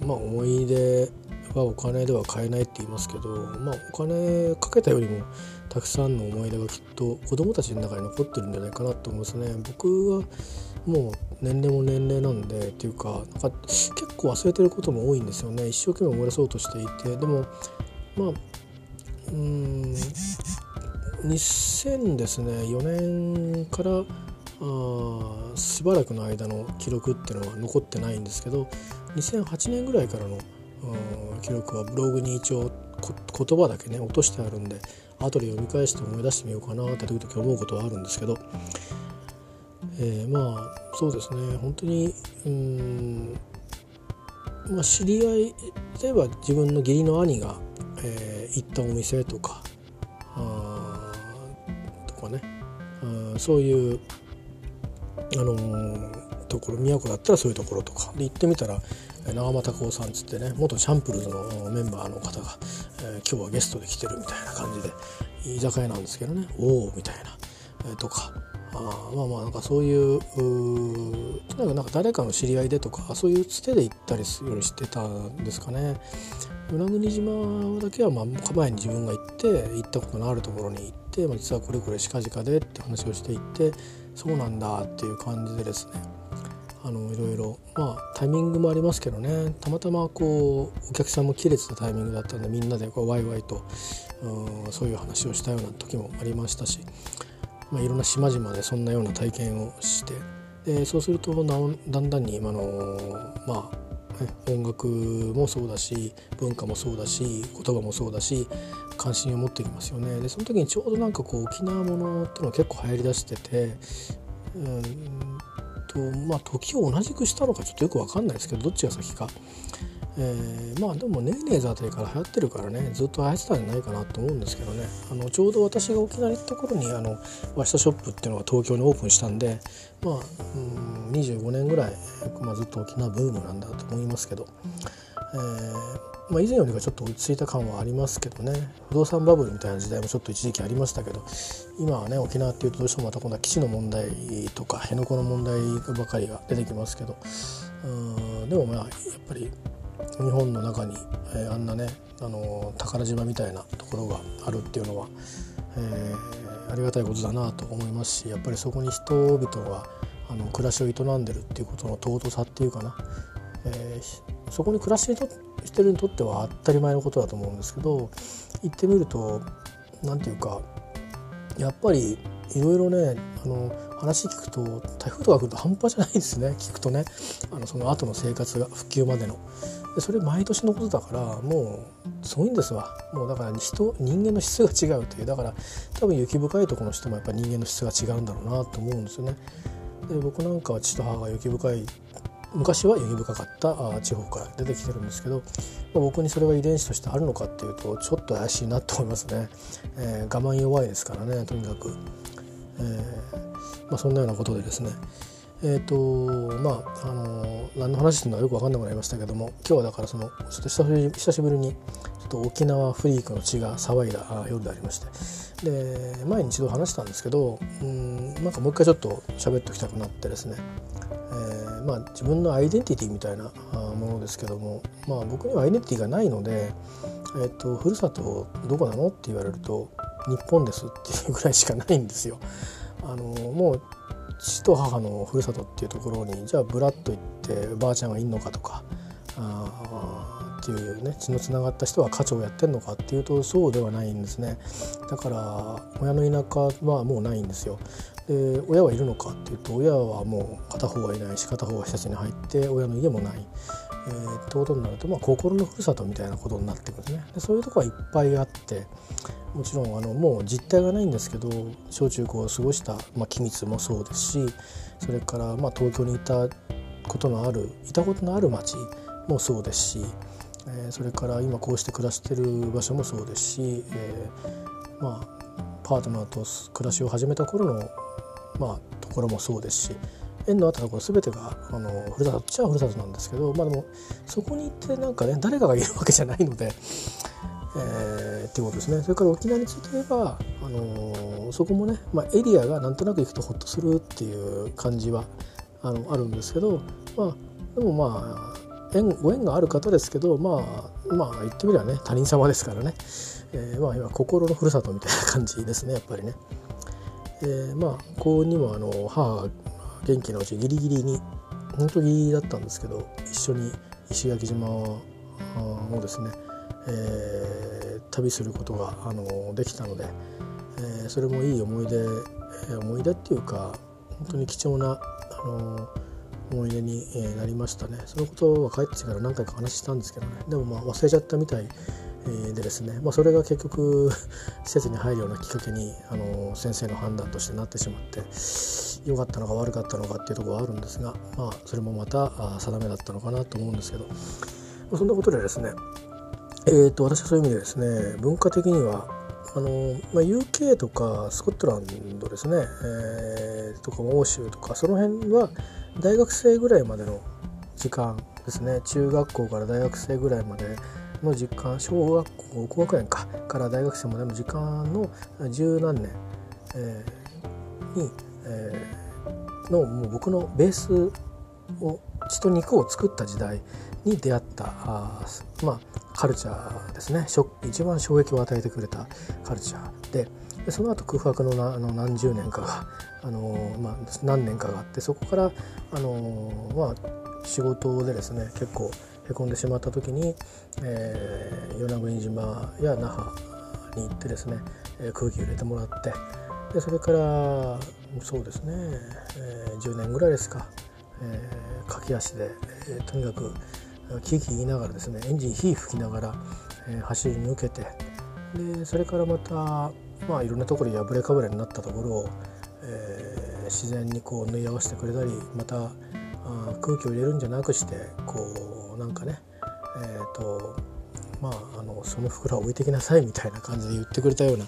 ー、まあ、思い出はお金では買えないって言いますけど、まあ、お金かけたよりもたくさんの思い出がきっと子どもたちの中に残ってるんじゃないかなと思いますね。僕はもう年齢も年齢なんでっていうかなんか結構忘れてることも多いんですよね。一生懸命思い出そうとしていて。でもまあうん2000ですね。4年からあしばらくの間の記録っていうのは残ってないんですけど2008年ぐらいからの記録はブログに一応言葉だけね落としてあるんで後で読み返して思い出してみようかなって時々思うことはあるんですけど、えー、まあそうですね。本当にうん、まあ、知り合い例えば自分の義理の兄が、えー、行ったお店とかあとかね。あそういうあのー、ところ宮古だったらそういうところとか。で行ってみたら長俣孝さんつってね元チャンプルズのメンバーの方が、えー、今日はゲストで来てるみたいな感じで居酒屋なんですけどね。おおみたいな、えー、とか。あまあまあなんかそういうとにかくなんか誰かの知り合いでとかそういうつてで行ったりするようにしてたんですかね。与那国島だけはまあ前に自分が行って行ったことのあるところに行って、まあ、実はこれこれ近々でって話をしていってそうなんだっていう感じでですね。あのいろいろまあタイミングもありますけどね。たまたまこうお客さんも切れてたタイミングだったんでみんなでこうワイワイとうんそういう話をしたような時もありましたし。まあ、いろんな島々でそんなような体験をしてでそうするとだんだんに今のまあ音楽もそうだし文化もそうだし言葉もそうだし関心を持ってきますよね。でその時にちょうどなんかこう沖縄ものっていうのが結構流行りだしててうんとまあ時を同じくしたのかちょっとよく分かんないですけどどっちが先か。えー、まあでもネーネーズあたりから流行ってるからねずっと流行ってたんじゃないかなと思うんですけどね。あのちょうど私が沖縄に行った頃にあの和下ショップっていうのが東京にオープンしたんでまあ、うん、25年ぐらい、まあ、ずっと沖縄ブームなんだと思いますけど、えーまあ、以前よりはちょっと落ち着いた感はありますけどね。不動産バブルみたいな時代もちょっと一時期ありましたけど今はね沖縄っていうとどうしてもまた今度は基地の問題とか辺野古の問題ばかりが出てきますけど。うんでもまあやっぱり日本の中に、えー、あんなね、あの宝島みたいなところがあるっていうのは、えー、ありがたいことだなと思いますしやっぱりそこに人々があの暮らしを営んでるっていうことの尊さっていうかな、えー、そこに暮らしてしてるにとっては当たり前のことだと思うんですけど行ってみると何て言うかやっぱりいろいろねあの話聞くと台風とか来ると半端じゃないですね。聞くとねあのその後の生活が復旧までの。でそれ毎年のことだからもうすごいんですわ。もうだから人人間の質が違うという。だから多分雪深いところの人もやっぱ人間の質が違うんだろうなと思うんですよね。で僕なんかは父と母が雪深い昔は雪深かった地方から出てきてるんですけど、まあ、僕にそれが遺伝子としてあるのかっていうとちょっと怪しいなと思いますね、えー、我慢弱いですからねとにかく、えーまあ、そんなようなことでですねえーとまああの何の話っていうのはよく分かんなくなりましたけども今日はだからそのちょっと久しぶりにちょっと沖縄フリークの血が騒いだ夜でありましてで前に一度話したんですけどうんなんかもう一回ちょっと喋っておきたくなってですね、えー、まあ、自分のアイデンティティみたいなものですけども、まあ、僕にはアイデンティティがないので、えーと、ふるさとどこなのって言われると日本ですっていうぐらいしかないんですよ。あのもう父と母のふるさとっていうところにじゃあブラッと行ってばあちゃんがいんのかとかあっていうね血のつながった人は家長をやってんのかっていうとそうではないんですね。だから親の田舎はもうないんですよ。で親はいるのかっていうと親はもう片方はいないし片方は施設に入って親の家もない、えー、ってことになると、まあ、心のふるさとみたいなことになってくるんですね。でそういうとこはいっぱいあってもちろんあのもう実態がないんですけど小中高を過ごした、まあ、機密もそうですしそれからまあ東京にいたことのあるいたことのある町もそうですし、えー、それから今こうして暮らしてる場所もそうですし、えー、まあパートナーと暮らしを始めた頃の、まあ、ところもそうですし縁のあったところ全てがあのふるさとっちゃふるさとなんですけどまあでもそこに行ってなんかね誰かがいるわけじゃないのでえー、っていうことですねそれから沖縄について言えば、あの、そこもね、まあ、エリアがなんとなく行くとほっとするっていう感じはあのあるんですけど、まあ、でもまあ縁ご縁がある方ですけどまあまあ言ってみればね他人様ですからね、えー、まあ今心のふるさとみたいな感じですねやっぱりね。えー、まあ幸運にもあの母元気なうちギリギリに本当ギリギリだったんですけど一緒に石垣島をですねえー、旅することがあのできたので、えー、それもいい思い出、え思い出っていうか本当に貴重なあの思い出になりましたね。そのことは帰ってから何回か話したんですけどね。でもまあ忘れちゃったみたいでですね、まあ、それが結局施設に入るようなきっかけにあの先生の判断としてなってしまって良かったのか悪かったのかっていうところはあるんですが、まあ、それもまた定めだったのかなと思うんですけど。そんなことでですねえーと、私はそういう意味でですね文化的にはあの、まあ、UK とかスコットランドですね、えー、とか欧州とかその辺は大学生ぐらいまでの時間ですね。中学校から大学生ぐらいまでの時間小学校高学年かから大学生までの時間の十何年、えー、に、えー、のもう僕のベースを血と肉を作った時代に出会ったあまあカルチャーですね。一番衝撃を与えてくれたカルチャーででその後空白のなあの何十年かがあの、まあ、何年かがあってそこからあの、まあ、仕事でですね結構へこんでしまった時に、え、与那国島や那覇に行ってですね空気を入れてもらってでそれからそうですね、えー、10年ぐらいですか、えー、駆け足で、えー、とにかくキーキー言いながらですねエンジン火吹きながら、えー、走り抜けてでそれからまた、まあ、いろんなところ破れかぶれになったところを、えー、自然にこう縫い合わせてくれたりまたあ空気を入れるんじゃなくしてこうなんかねえっ、ー、とまあ、あのその袋は置いてきなさいみたいな感じで言ってくれたような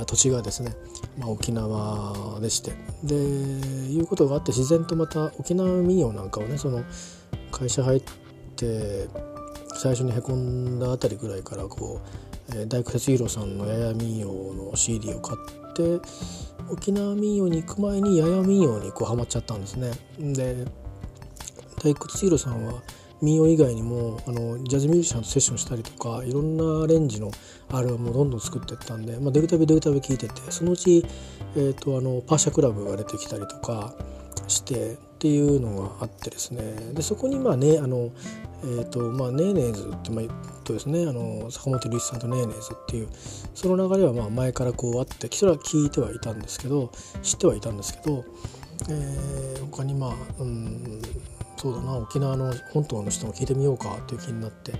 あ土地がですね、まあ、沖縄でしてでいうことがあって自然とまた沖縄民謡なんかをねその会社入って最初にへこんだあたりぐらいからこう、えー、大工哲弘さんのやや民謡の CD を買って沖縄民謡に行く前にやや民謡にこうハマっちゃったんですね。で大工哲弘さんは民謡以外にもあのジャズミュージシャンとセッションしたりとかいろんなアレンジのアルバムをどんどん作っていったんで、まあ、出るたび出るたび聴いててそのうち、えーと、あのパーシャクラブが出てきたりとか、してっていうのがあってですね。でそこにまあねあのえーとまあ、ネーネーズってまあとですねあの坂本龍一さんとネーネーズっていうその流れはまあ前からこうあってそれは聞いてはいたんですけど知ってはいたんですけど、えー、他にまあ、うん、そうだな沖縄の本島の人も聞いてみようかという気になって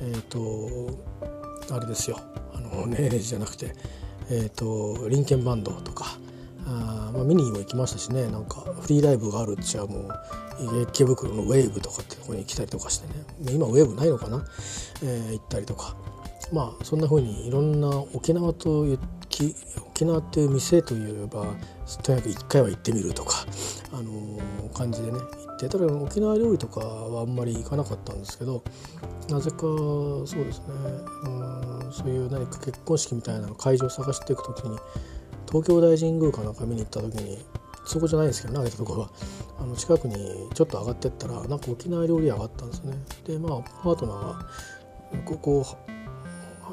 えっ、ー、とあれですよ。あのネーネーズじゃなくて、えーと、リンケンバンドとかあ、まあ、見にも行きましたしねなんかフリーライブがあるっちゃもう池袋のウェーブとかってとこに来たりとかしてね今ウェーブないのかな、えー、行ったりとか。まあそんな風にいろんな沖縄と沖縄っていう店といえばとにかく一回は行ってみるとか、あのー、感じでね行ってただ沖縄料理とかはあんまり行かなかったんですけどなぜかそうですねうんそういう何か結婚式みたいなの会場を探していく時に東京大神宮かなんか見に行った時にそこじゃないですけどね上げたところは。あの近くにちょっと上がってったらなんか沖縄料理屋があったんですね。でまあパートナーが「ここ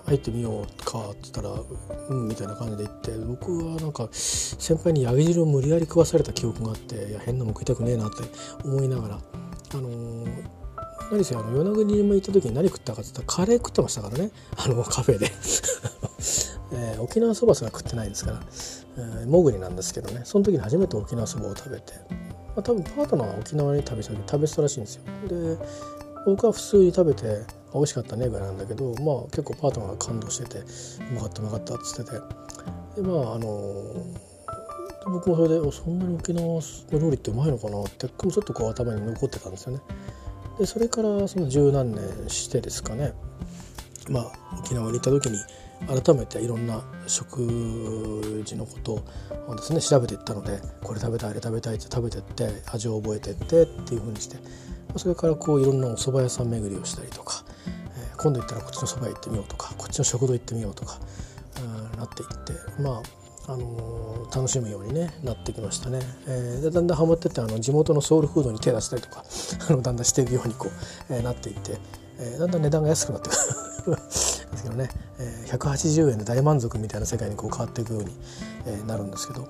入ってみようか」って言ったら「うん」みたいな感じで行って僕はなんか先輩にヤギ汁を無理やり食わされた記憶があっていや変なもん食いたくねえなって思いながらあのー何せあの与那国島行った時に何食ったかって言ったらカレー食ってましたからね。あのカフェで。えー、沖縄そばすら食ってないですから、えー、もぐりなんですけどね。その時に初めて沖縄そばを食べて、まあ、多分パートナーは沖縄に食べた時食べてたらしいんですよ。で僕は普通に食べて美味しかったねぐらいなんだけどまあ結構パートナーが感動しててうまかったうまかったっつってて。でまああの、僕もそれでそんなに沖縄の料理ってうまいのかなってちょっとこう頭に残ってたんですよね。でそれからその十何年してですかね。まあ沖縄に行った時に改めていろんな食事のことをですね調べていったのでこれ食べたいあれ食べたいって食べてって味を覚えてってっていうふうにしてそれからこういろんなお蕎麦屋さん巡りをしたりとか、えー、今度行ったらこっちの蕎麦屋行ってみようとかこっちの食堂行ってみようとか、う、なっていってまああのー、楽しむように、ね、なってきましたね、えー、でだんだんハマってってあの地元のソウルフードに手出したりとか あのだんだんしていくようにこう、えー、なっていって、えー、だんだん値段が安くなってくる。ですけどね、えー、180円で大満足みたいな世界にこう変わっていくように、えー、なるんですけど、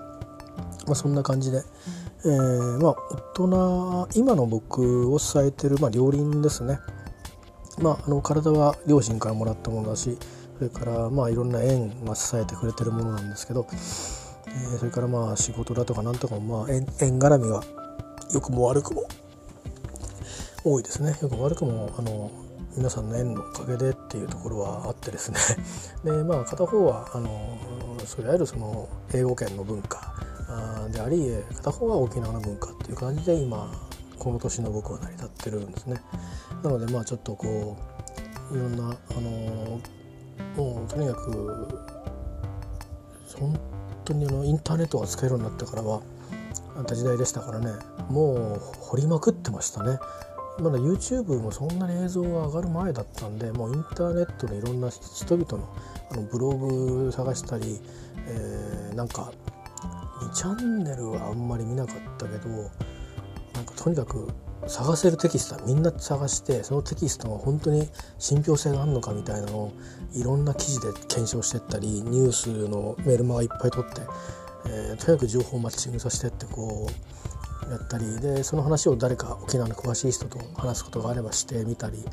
まあ、そんな感じで、えー、まあ大人今の僕を支えてる、まあ、両輪ですね。まあ、あの体は両親からもらったものだしそれからまあいろんな縁が支えてくれてるものなんですけど、えー、それからまあ仕事だとかなんとかもまあ縁縁絡みは良くも悪くも多いですねよくも悪くもあの皆さんの縁のおかげでっていうところはあってですねでまあ片方はあのそれいわゆるその英語圏の文化であり片方は沖縄の文化っていう感じで今この年の僕は成り立ってるんですね。なのでまあちょっとこういろんなあのもうとにかく本当にあのインターネットが使えるようになってからはあった時代でしたからねもう掘りまくってましたね。まだ YouTube もそんなに映像が上がる前だったんでもうインターネットでいろんな人々のあのブログ探したり、えー、なんか2チャンネルはあんまり見なかったけどなんかとにかく探せるテキストはみんな探してそのテキストが本当に信憑性があるのかみたいなのをいろんな記事で検証してったりニュースのメルマガいっぱい取って、えー、とにかく情報をマッチングさせてってこうやったりでその話を誰か沖縄の詳しい人と話すことがあればしてみたり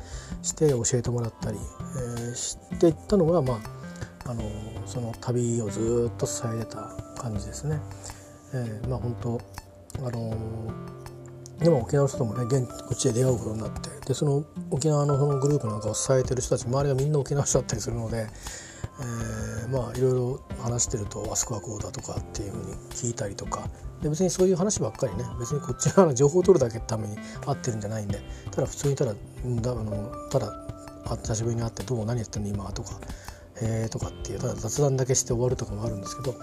して教えてもらったり、えー、していったのが、まあ、あのその旅をずっと支えてた感じですね。えー、まあ本当あのでも沖縄の人ともね現こっちで出会うことになってでその沖縄のそのグループなんかを支えてる人たち周りがみんな沖縄の人だったりするので、えー、まあいろいろ話してるとあそこはこうだとかっていうふうに聞いたりとかで別にそういう話ばっかりね別にこっち側の情報を取るだけのために会ってるんじゃないんでただ普通にただだあのただ久しぶりに会って「どう何やってんの今」とか「へえ」とかっていうただ雑談だけして終わるとかもあるんですけど、ま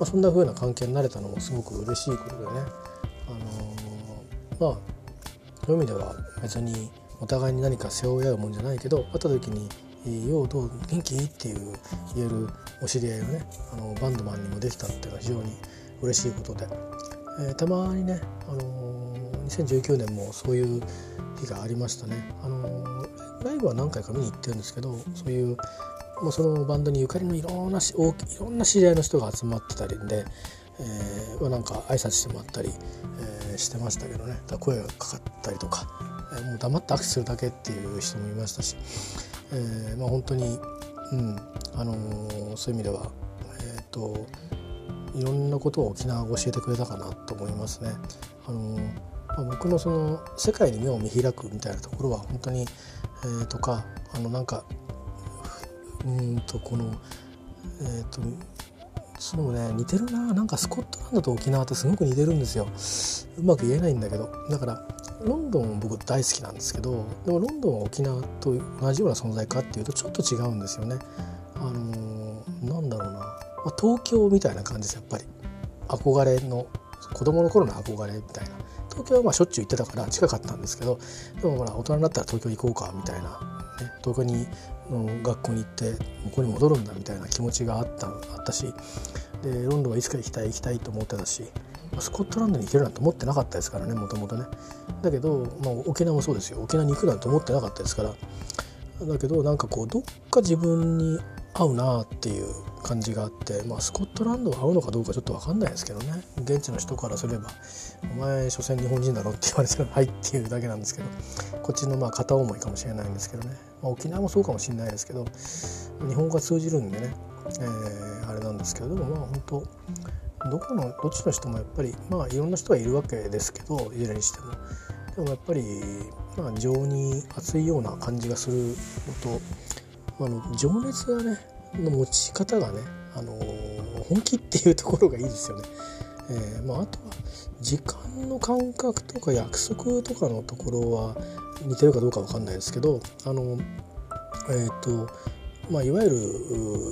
あ、そんな風な関係になれたのもすごく嬉しいことでね、あのー、まあそういう意味では別にお互いに何か背負い合うもんじゃないけど会った時に「ようどう元気?」っていう言えるお知り合いがねあのバンドマンにもできたっていうのは非常に嬉しいことで、えー、たまにね、あのー、2019年もそういう日がありましたね、あのー、ライブは何回か見に行ってるんですけどそういうもうそのバンドにゆかりのいろんなし大きいろんな知り合いの人が集まってたりで、えー、なんか挨拶してもらったり、えー、してましたけどね声がかかったりとか、えー、もう黙って握手するだけっていう人もいましたし、えーまあ、本当に、うんあのー、そういう意味では、えーと、いろんなことを沖縄が教えてくれたかなと思いますね。あのーまあ、僕のその世界に目を見開くみたいなところは本当に、えー、とかあのなんかうんとこのえっ、ー、とそうね似てるな。なんかスコットランドと沖縄ってすごく似てるんですよ。うまく言えないんだけど。だからロンドン僕大好きなんですけどでもロンドンは沖縄と同じような存在かっていうとちょっと違うんですよね。あのー、なんだろうな、まあ、東京みたいな感じですやっぱり。憧れの子供の頃の憧れみたいな。東京はまあしょっちゅう行ってたから近かったんですけどでもほら大人になったら東京行こうかみたいな、ね、東京にの学校に行ってここに戻るんだみたいな気持ちがあったあったしでロンドンはいつか行きたい行きたいと思ってたしスコットランドに行けるなんて思ってなかったですからねもともとね。だけど、まあ、沖縄もそうですよ。沖縄に行くなんて思ってなかったですから。だけどなんかこうどっか自分に合うなっていう感じがあって、まあ、スコットランドは合うのかどうかちょっと分かんないですけどね。現地の人からすれば「お前所詮日本人だろ」って言われたら「はい」っていうだけなんですけどこっちのまあ片思いかもしれないんですけどね、まあ、沖縄もそうかもしれないですけど日本語が通じるんでね、えー、あれなんですけどでもまあ本当どこのどっちの人もやっぱりまあいろんな人がいるわけですけどいずれにしても。でもやっぱりまあ情に熱いような感じがするのとあ情熱がねの持ち方がね、あの、本気っていうところがいいですよね。えーまあ、あとは時間の感覚とか約束とかのところは似てるかどうか分かんないですけどあのえ、ー、とまあ、いわゆる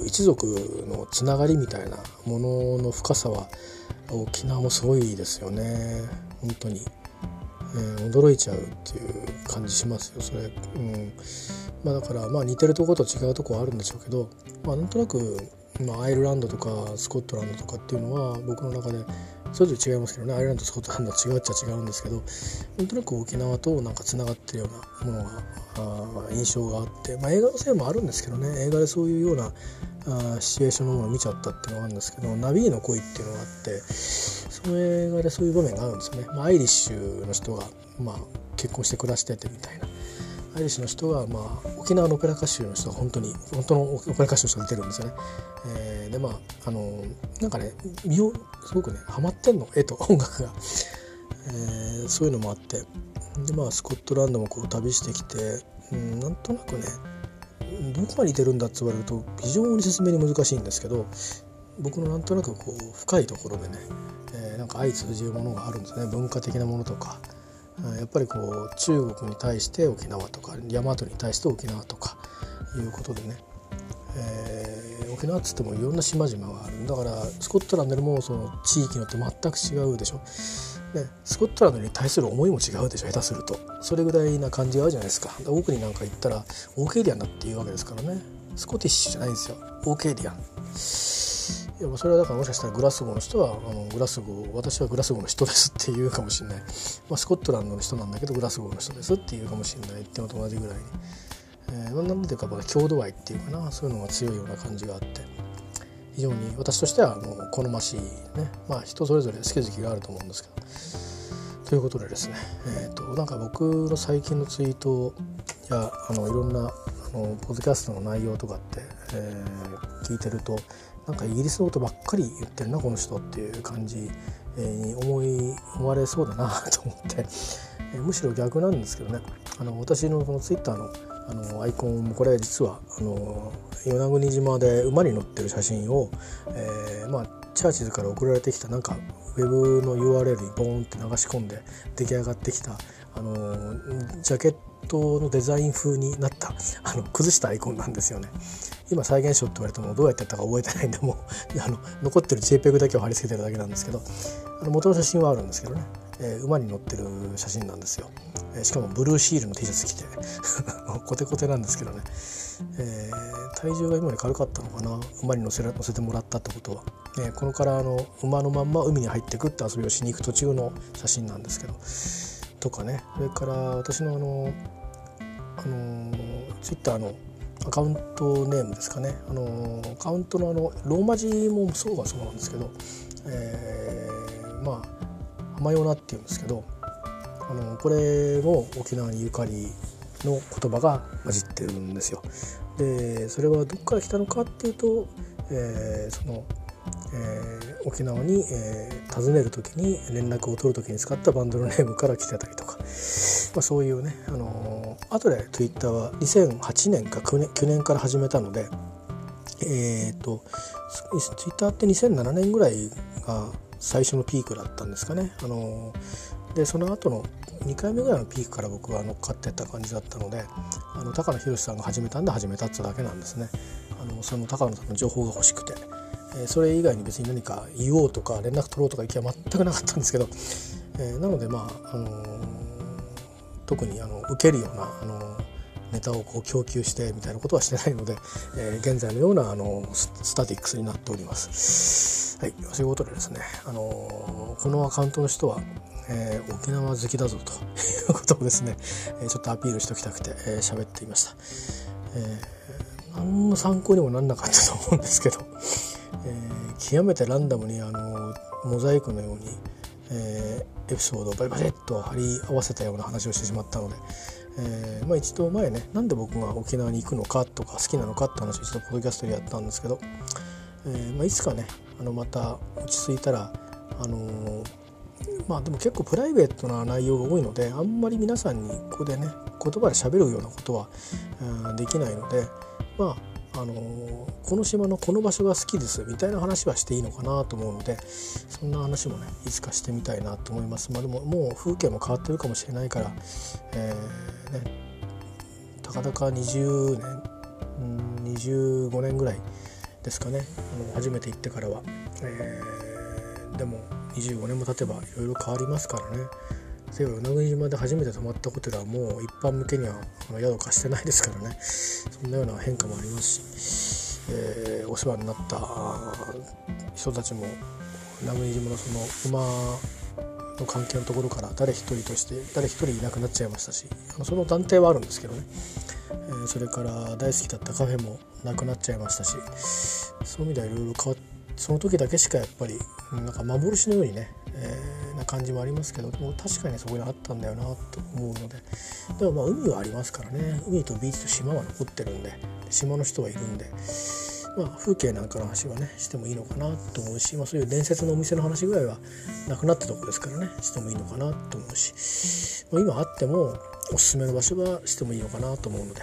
一族のつながりみたいなものの深さは沖縄もすごいですよね。本当に、えー、驚いちゃうっていう感じしますよそれ、うん。まあ、だからまあ似てるとこと違うとこはあるんでしょうけど、まあ、なんとなく、まあ、アイルランドとかスコットランドとかっていうのは僕の中でそれぞれ違いますけどねアイルランドスコットランドは違うっちゃ違うんですけどなんとなく沖縄となんかつながってるようなものがあ印象があって、まあ、映画のせいもあるんですけどね映画でそういうようなあシチュエーションのものを見ちゃったっていうのがあるんですけど「ナビーの恋」っていうのがあってその映画でそういう場面があるんですよね。まあ、アイリッシュの人が、まあ、結婚して暮らしててみたいな。アイリッシュの人が、まあ、沖縄のオペラ歌手の人が本当に本当のオペラ歌手の人が出てるんですよね。えー、でまああのなんかね身をすごくねハマってんの絵と音楽が、えー、そういうのもあってでまあスコットランドもこう旅してきて、うん、なんとなくねどこが似てるんだって言われると非常に説明に難しいんですけど僕のなんとなくこう深いところでね、えー、なんか相通じるものがあるんですね文化的なものとか。やっぱりこう中国に対して沖縄とか大和に対して沖縄とかいうことでね、えー、沖縄っつってもいろんな島々がある。だからスコットランドでもその地域によって全く違うでしょ。ね、スコットランドに対する思いも違うでしょ下手すると。それぐらいな感じがあるじゃないですか。奥になんか行ったらオーケーディアンだっていうわけですからね。スコティッシュじゃないんですよ。オーケーディアン。いやそれはだからもしかしたらグラスゴーの人はあのグラスゴー私はグラスゴーの人ですって言うかもしれない、まあ、スコットランドの人なんだけどグラスゴーの人ですって言うかもしれないっていうのと同じぐらい。に、えー、なんていうか郷土愛っていうかなそういうのが強いような感じがあって。非常に私としてはもう好ましいね。まあ人それぞれ好き好きがあると思うんですけど。ということでですね、えーと、なんか僕の最近のツイートやあのいろんなあのポッドキャストの内容とかって、えー、聞いてるとなんかイギリスのことばっかり言ってるなこの人っていう感じに思い思われそうだなと思って、むしろ逆なんですけどねあの私のこのツイッターのあのアイコンもこれ実はあの与那国島で馬に乗ってる写真を、えー、まあチャーチズから送られてきたなんかウェブの URL にボーンって流し込んで出来上がってきたあのジャケットのデザイン風になったあの崩したアイコンなんですよね。今再現しようって言われてもどうやってやったか覚えてないんでもうあの残ってる JPEG だけを貼り付けてるだけなんですけどあの元の写真はあるんですけどね、えー、馬に乗ってる写真なんですよ、えー、しかもブルーシールの T シャツ着て コテコテなんですけどね、えー、体重が今より軽かったのかな馬に乗せら乗せてもらったってことは、えこのからあの馬のまんま海に入ってくって遊びをしに行く途中の写真なんですけどとかね。それから私のあのあのツイッターのアカウントネームですかねあのアカウントのあのローマ字もそうはそうなんですけど、えー、まあ浜ヨナっていうんですけどあのこれも沖縄にゆかりの言葉が混じってるんですよ。でそれはどこから来たのかっていうと、えー、その、えー、沖縄に、えー、訪ねる時に連絡を取る時に使ったバンドのネームから来てたりとか、まあ、そういうね、あの、後で Twitter は2008年か9年 ,9 年から始めたのでえっ、ー、と Twitter って2007年ぐらいが最初のピークだったんですかね。あのでその後の2回目ぐらいのピークから僕は乗っかってった感じだったのであの高野宏さんが始めたんで始めたってだけなんですね。あのその高野さんの情報が欲しくて、えー、それ以外に別に何か言おうとか連絡取ろうとか気は全くなかったんですけど、えー、なのでまあ、あのー、特にあの受けるような、あのネタをこう供給してみたいなことはしてないので、えー、現在のようなあのスタティックスになっております。はい、そういうことでですね、あの、このアカウントの人は、えー、沖縄好きだぞということをですね、えちょっとアピールしておきたくて喋、えー、っていました。えー、何の参考にもなんなかったと思うんですけど、えー、極めてランダムにあのモザイクのように、えー、エピソードをバリバリっと貼り合わせたような話をしてしまったので、えーまあ、一度前ねなんで僕が沖縄に行くのかとか好きなのかって話を一度ポッドキャストでやったんですけど、えーまあ、いつかねあのまた落ち着いたらあの、まあでも結構プライベートな内容が多いのであんまり皆さんにここでね言葉で喋るようなことは、うん、できないのでまああのこの島のこの場所が好きですみたいな話はしていいのかなと思うのでそんな話もねいつかしてみたいなと思います。まあでももう風景も変わってるかもしれないから、えー、ねたかだか20年、うん、25年ぐらいですかね。あの初めて行ってからは、えー、でも25年も経てばいろいろ変わりますからね。例えば与那国島で初めて泊まったホテルはもう一般向けには宿貸してないですからね。そんなような変化もありますし、えー、お世話になった人たちも与那国島のその馬の関係のところから誰一人として誰一人いなくなっちゃいましたしその断定はあるんですけどね、えー、それから大好きだったカフェもなくなっちゃいましたしそういう意味ではいろいろ変わってその時だけしかやっぱりなんか幻のようにね、えー、な感じもありますけどでも確かにそこにあったんだよなと思うのででもまあ海はありますからね海とビーチと島は残ってるんで島の人はいるんで。まあ、風景なんかの話はねしてもいいのかなと思うし、まあ、そういう伝説のお店の話ぐらいはなくなったとこですからねしてもいいのかなと思うし、まあ、今あってもおすすめの場所はしてもいいのかなと思うので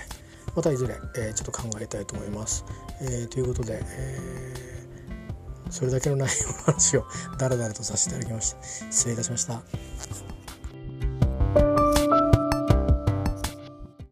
またいずれ、えー、ちょっと考えたいと思います。えー、ということで、えーそれだけの内容の話をダラダラとさせていただきました。失礼いたしました。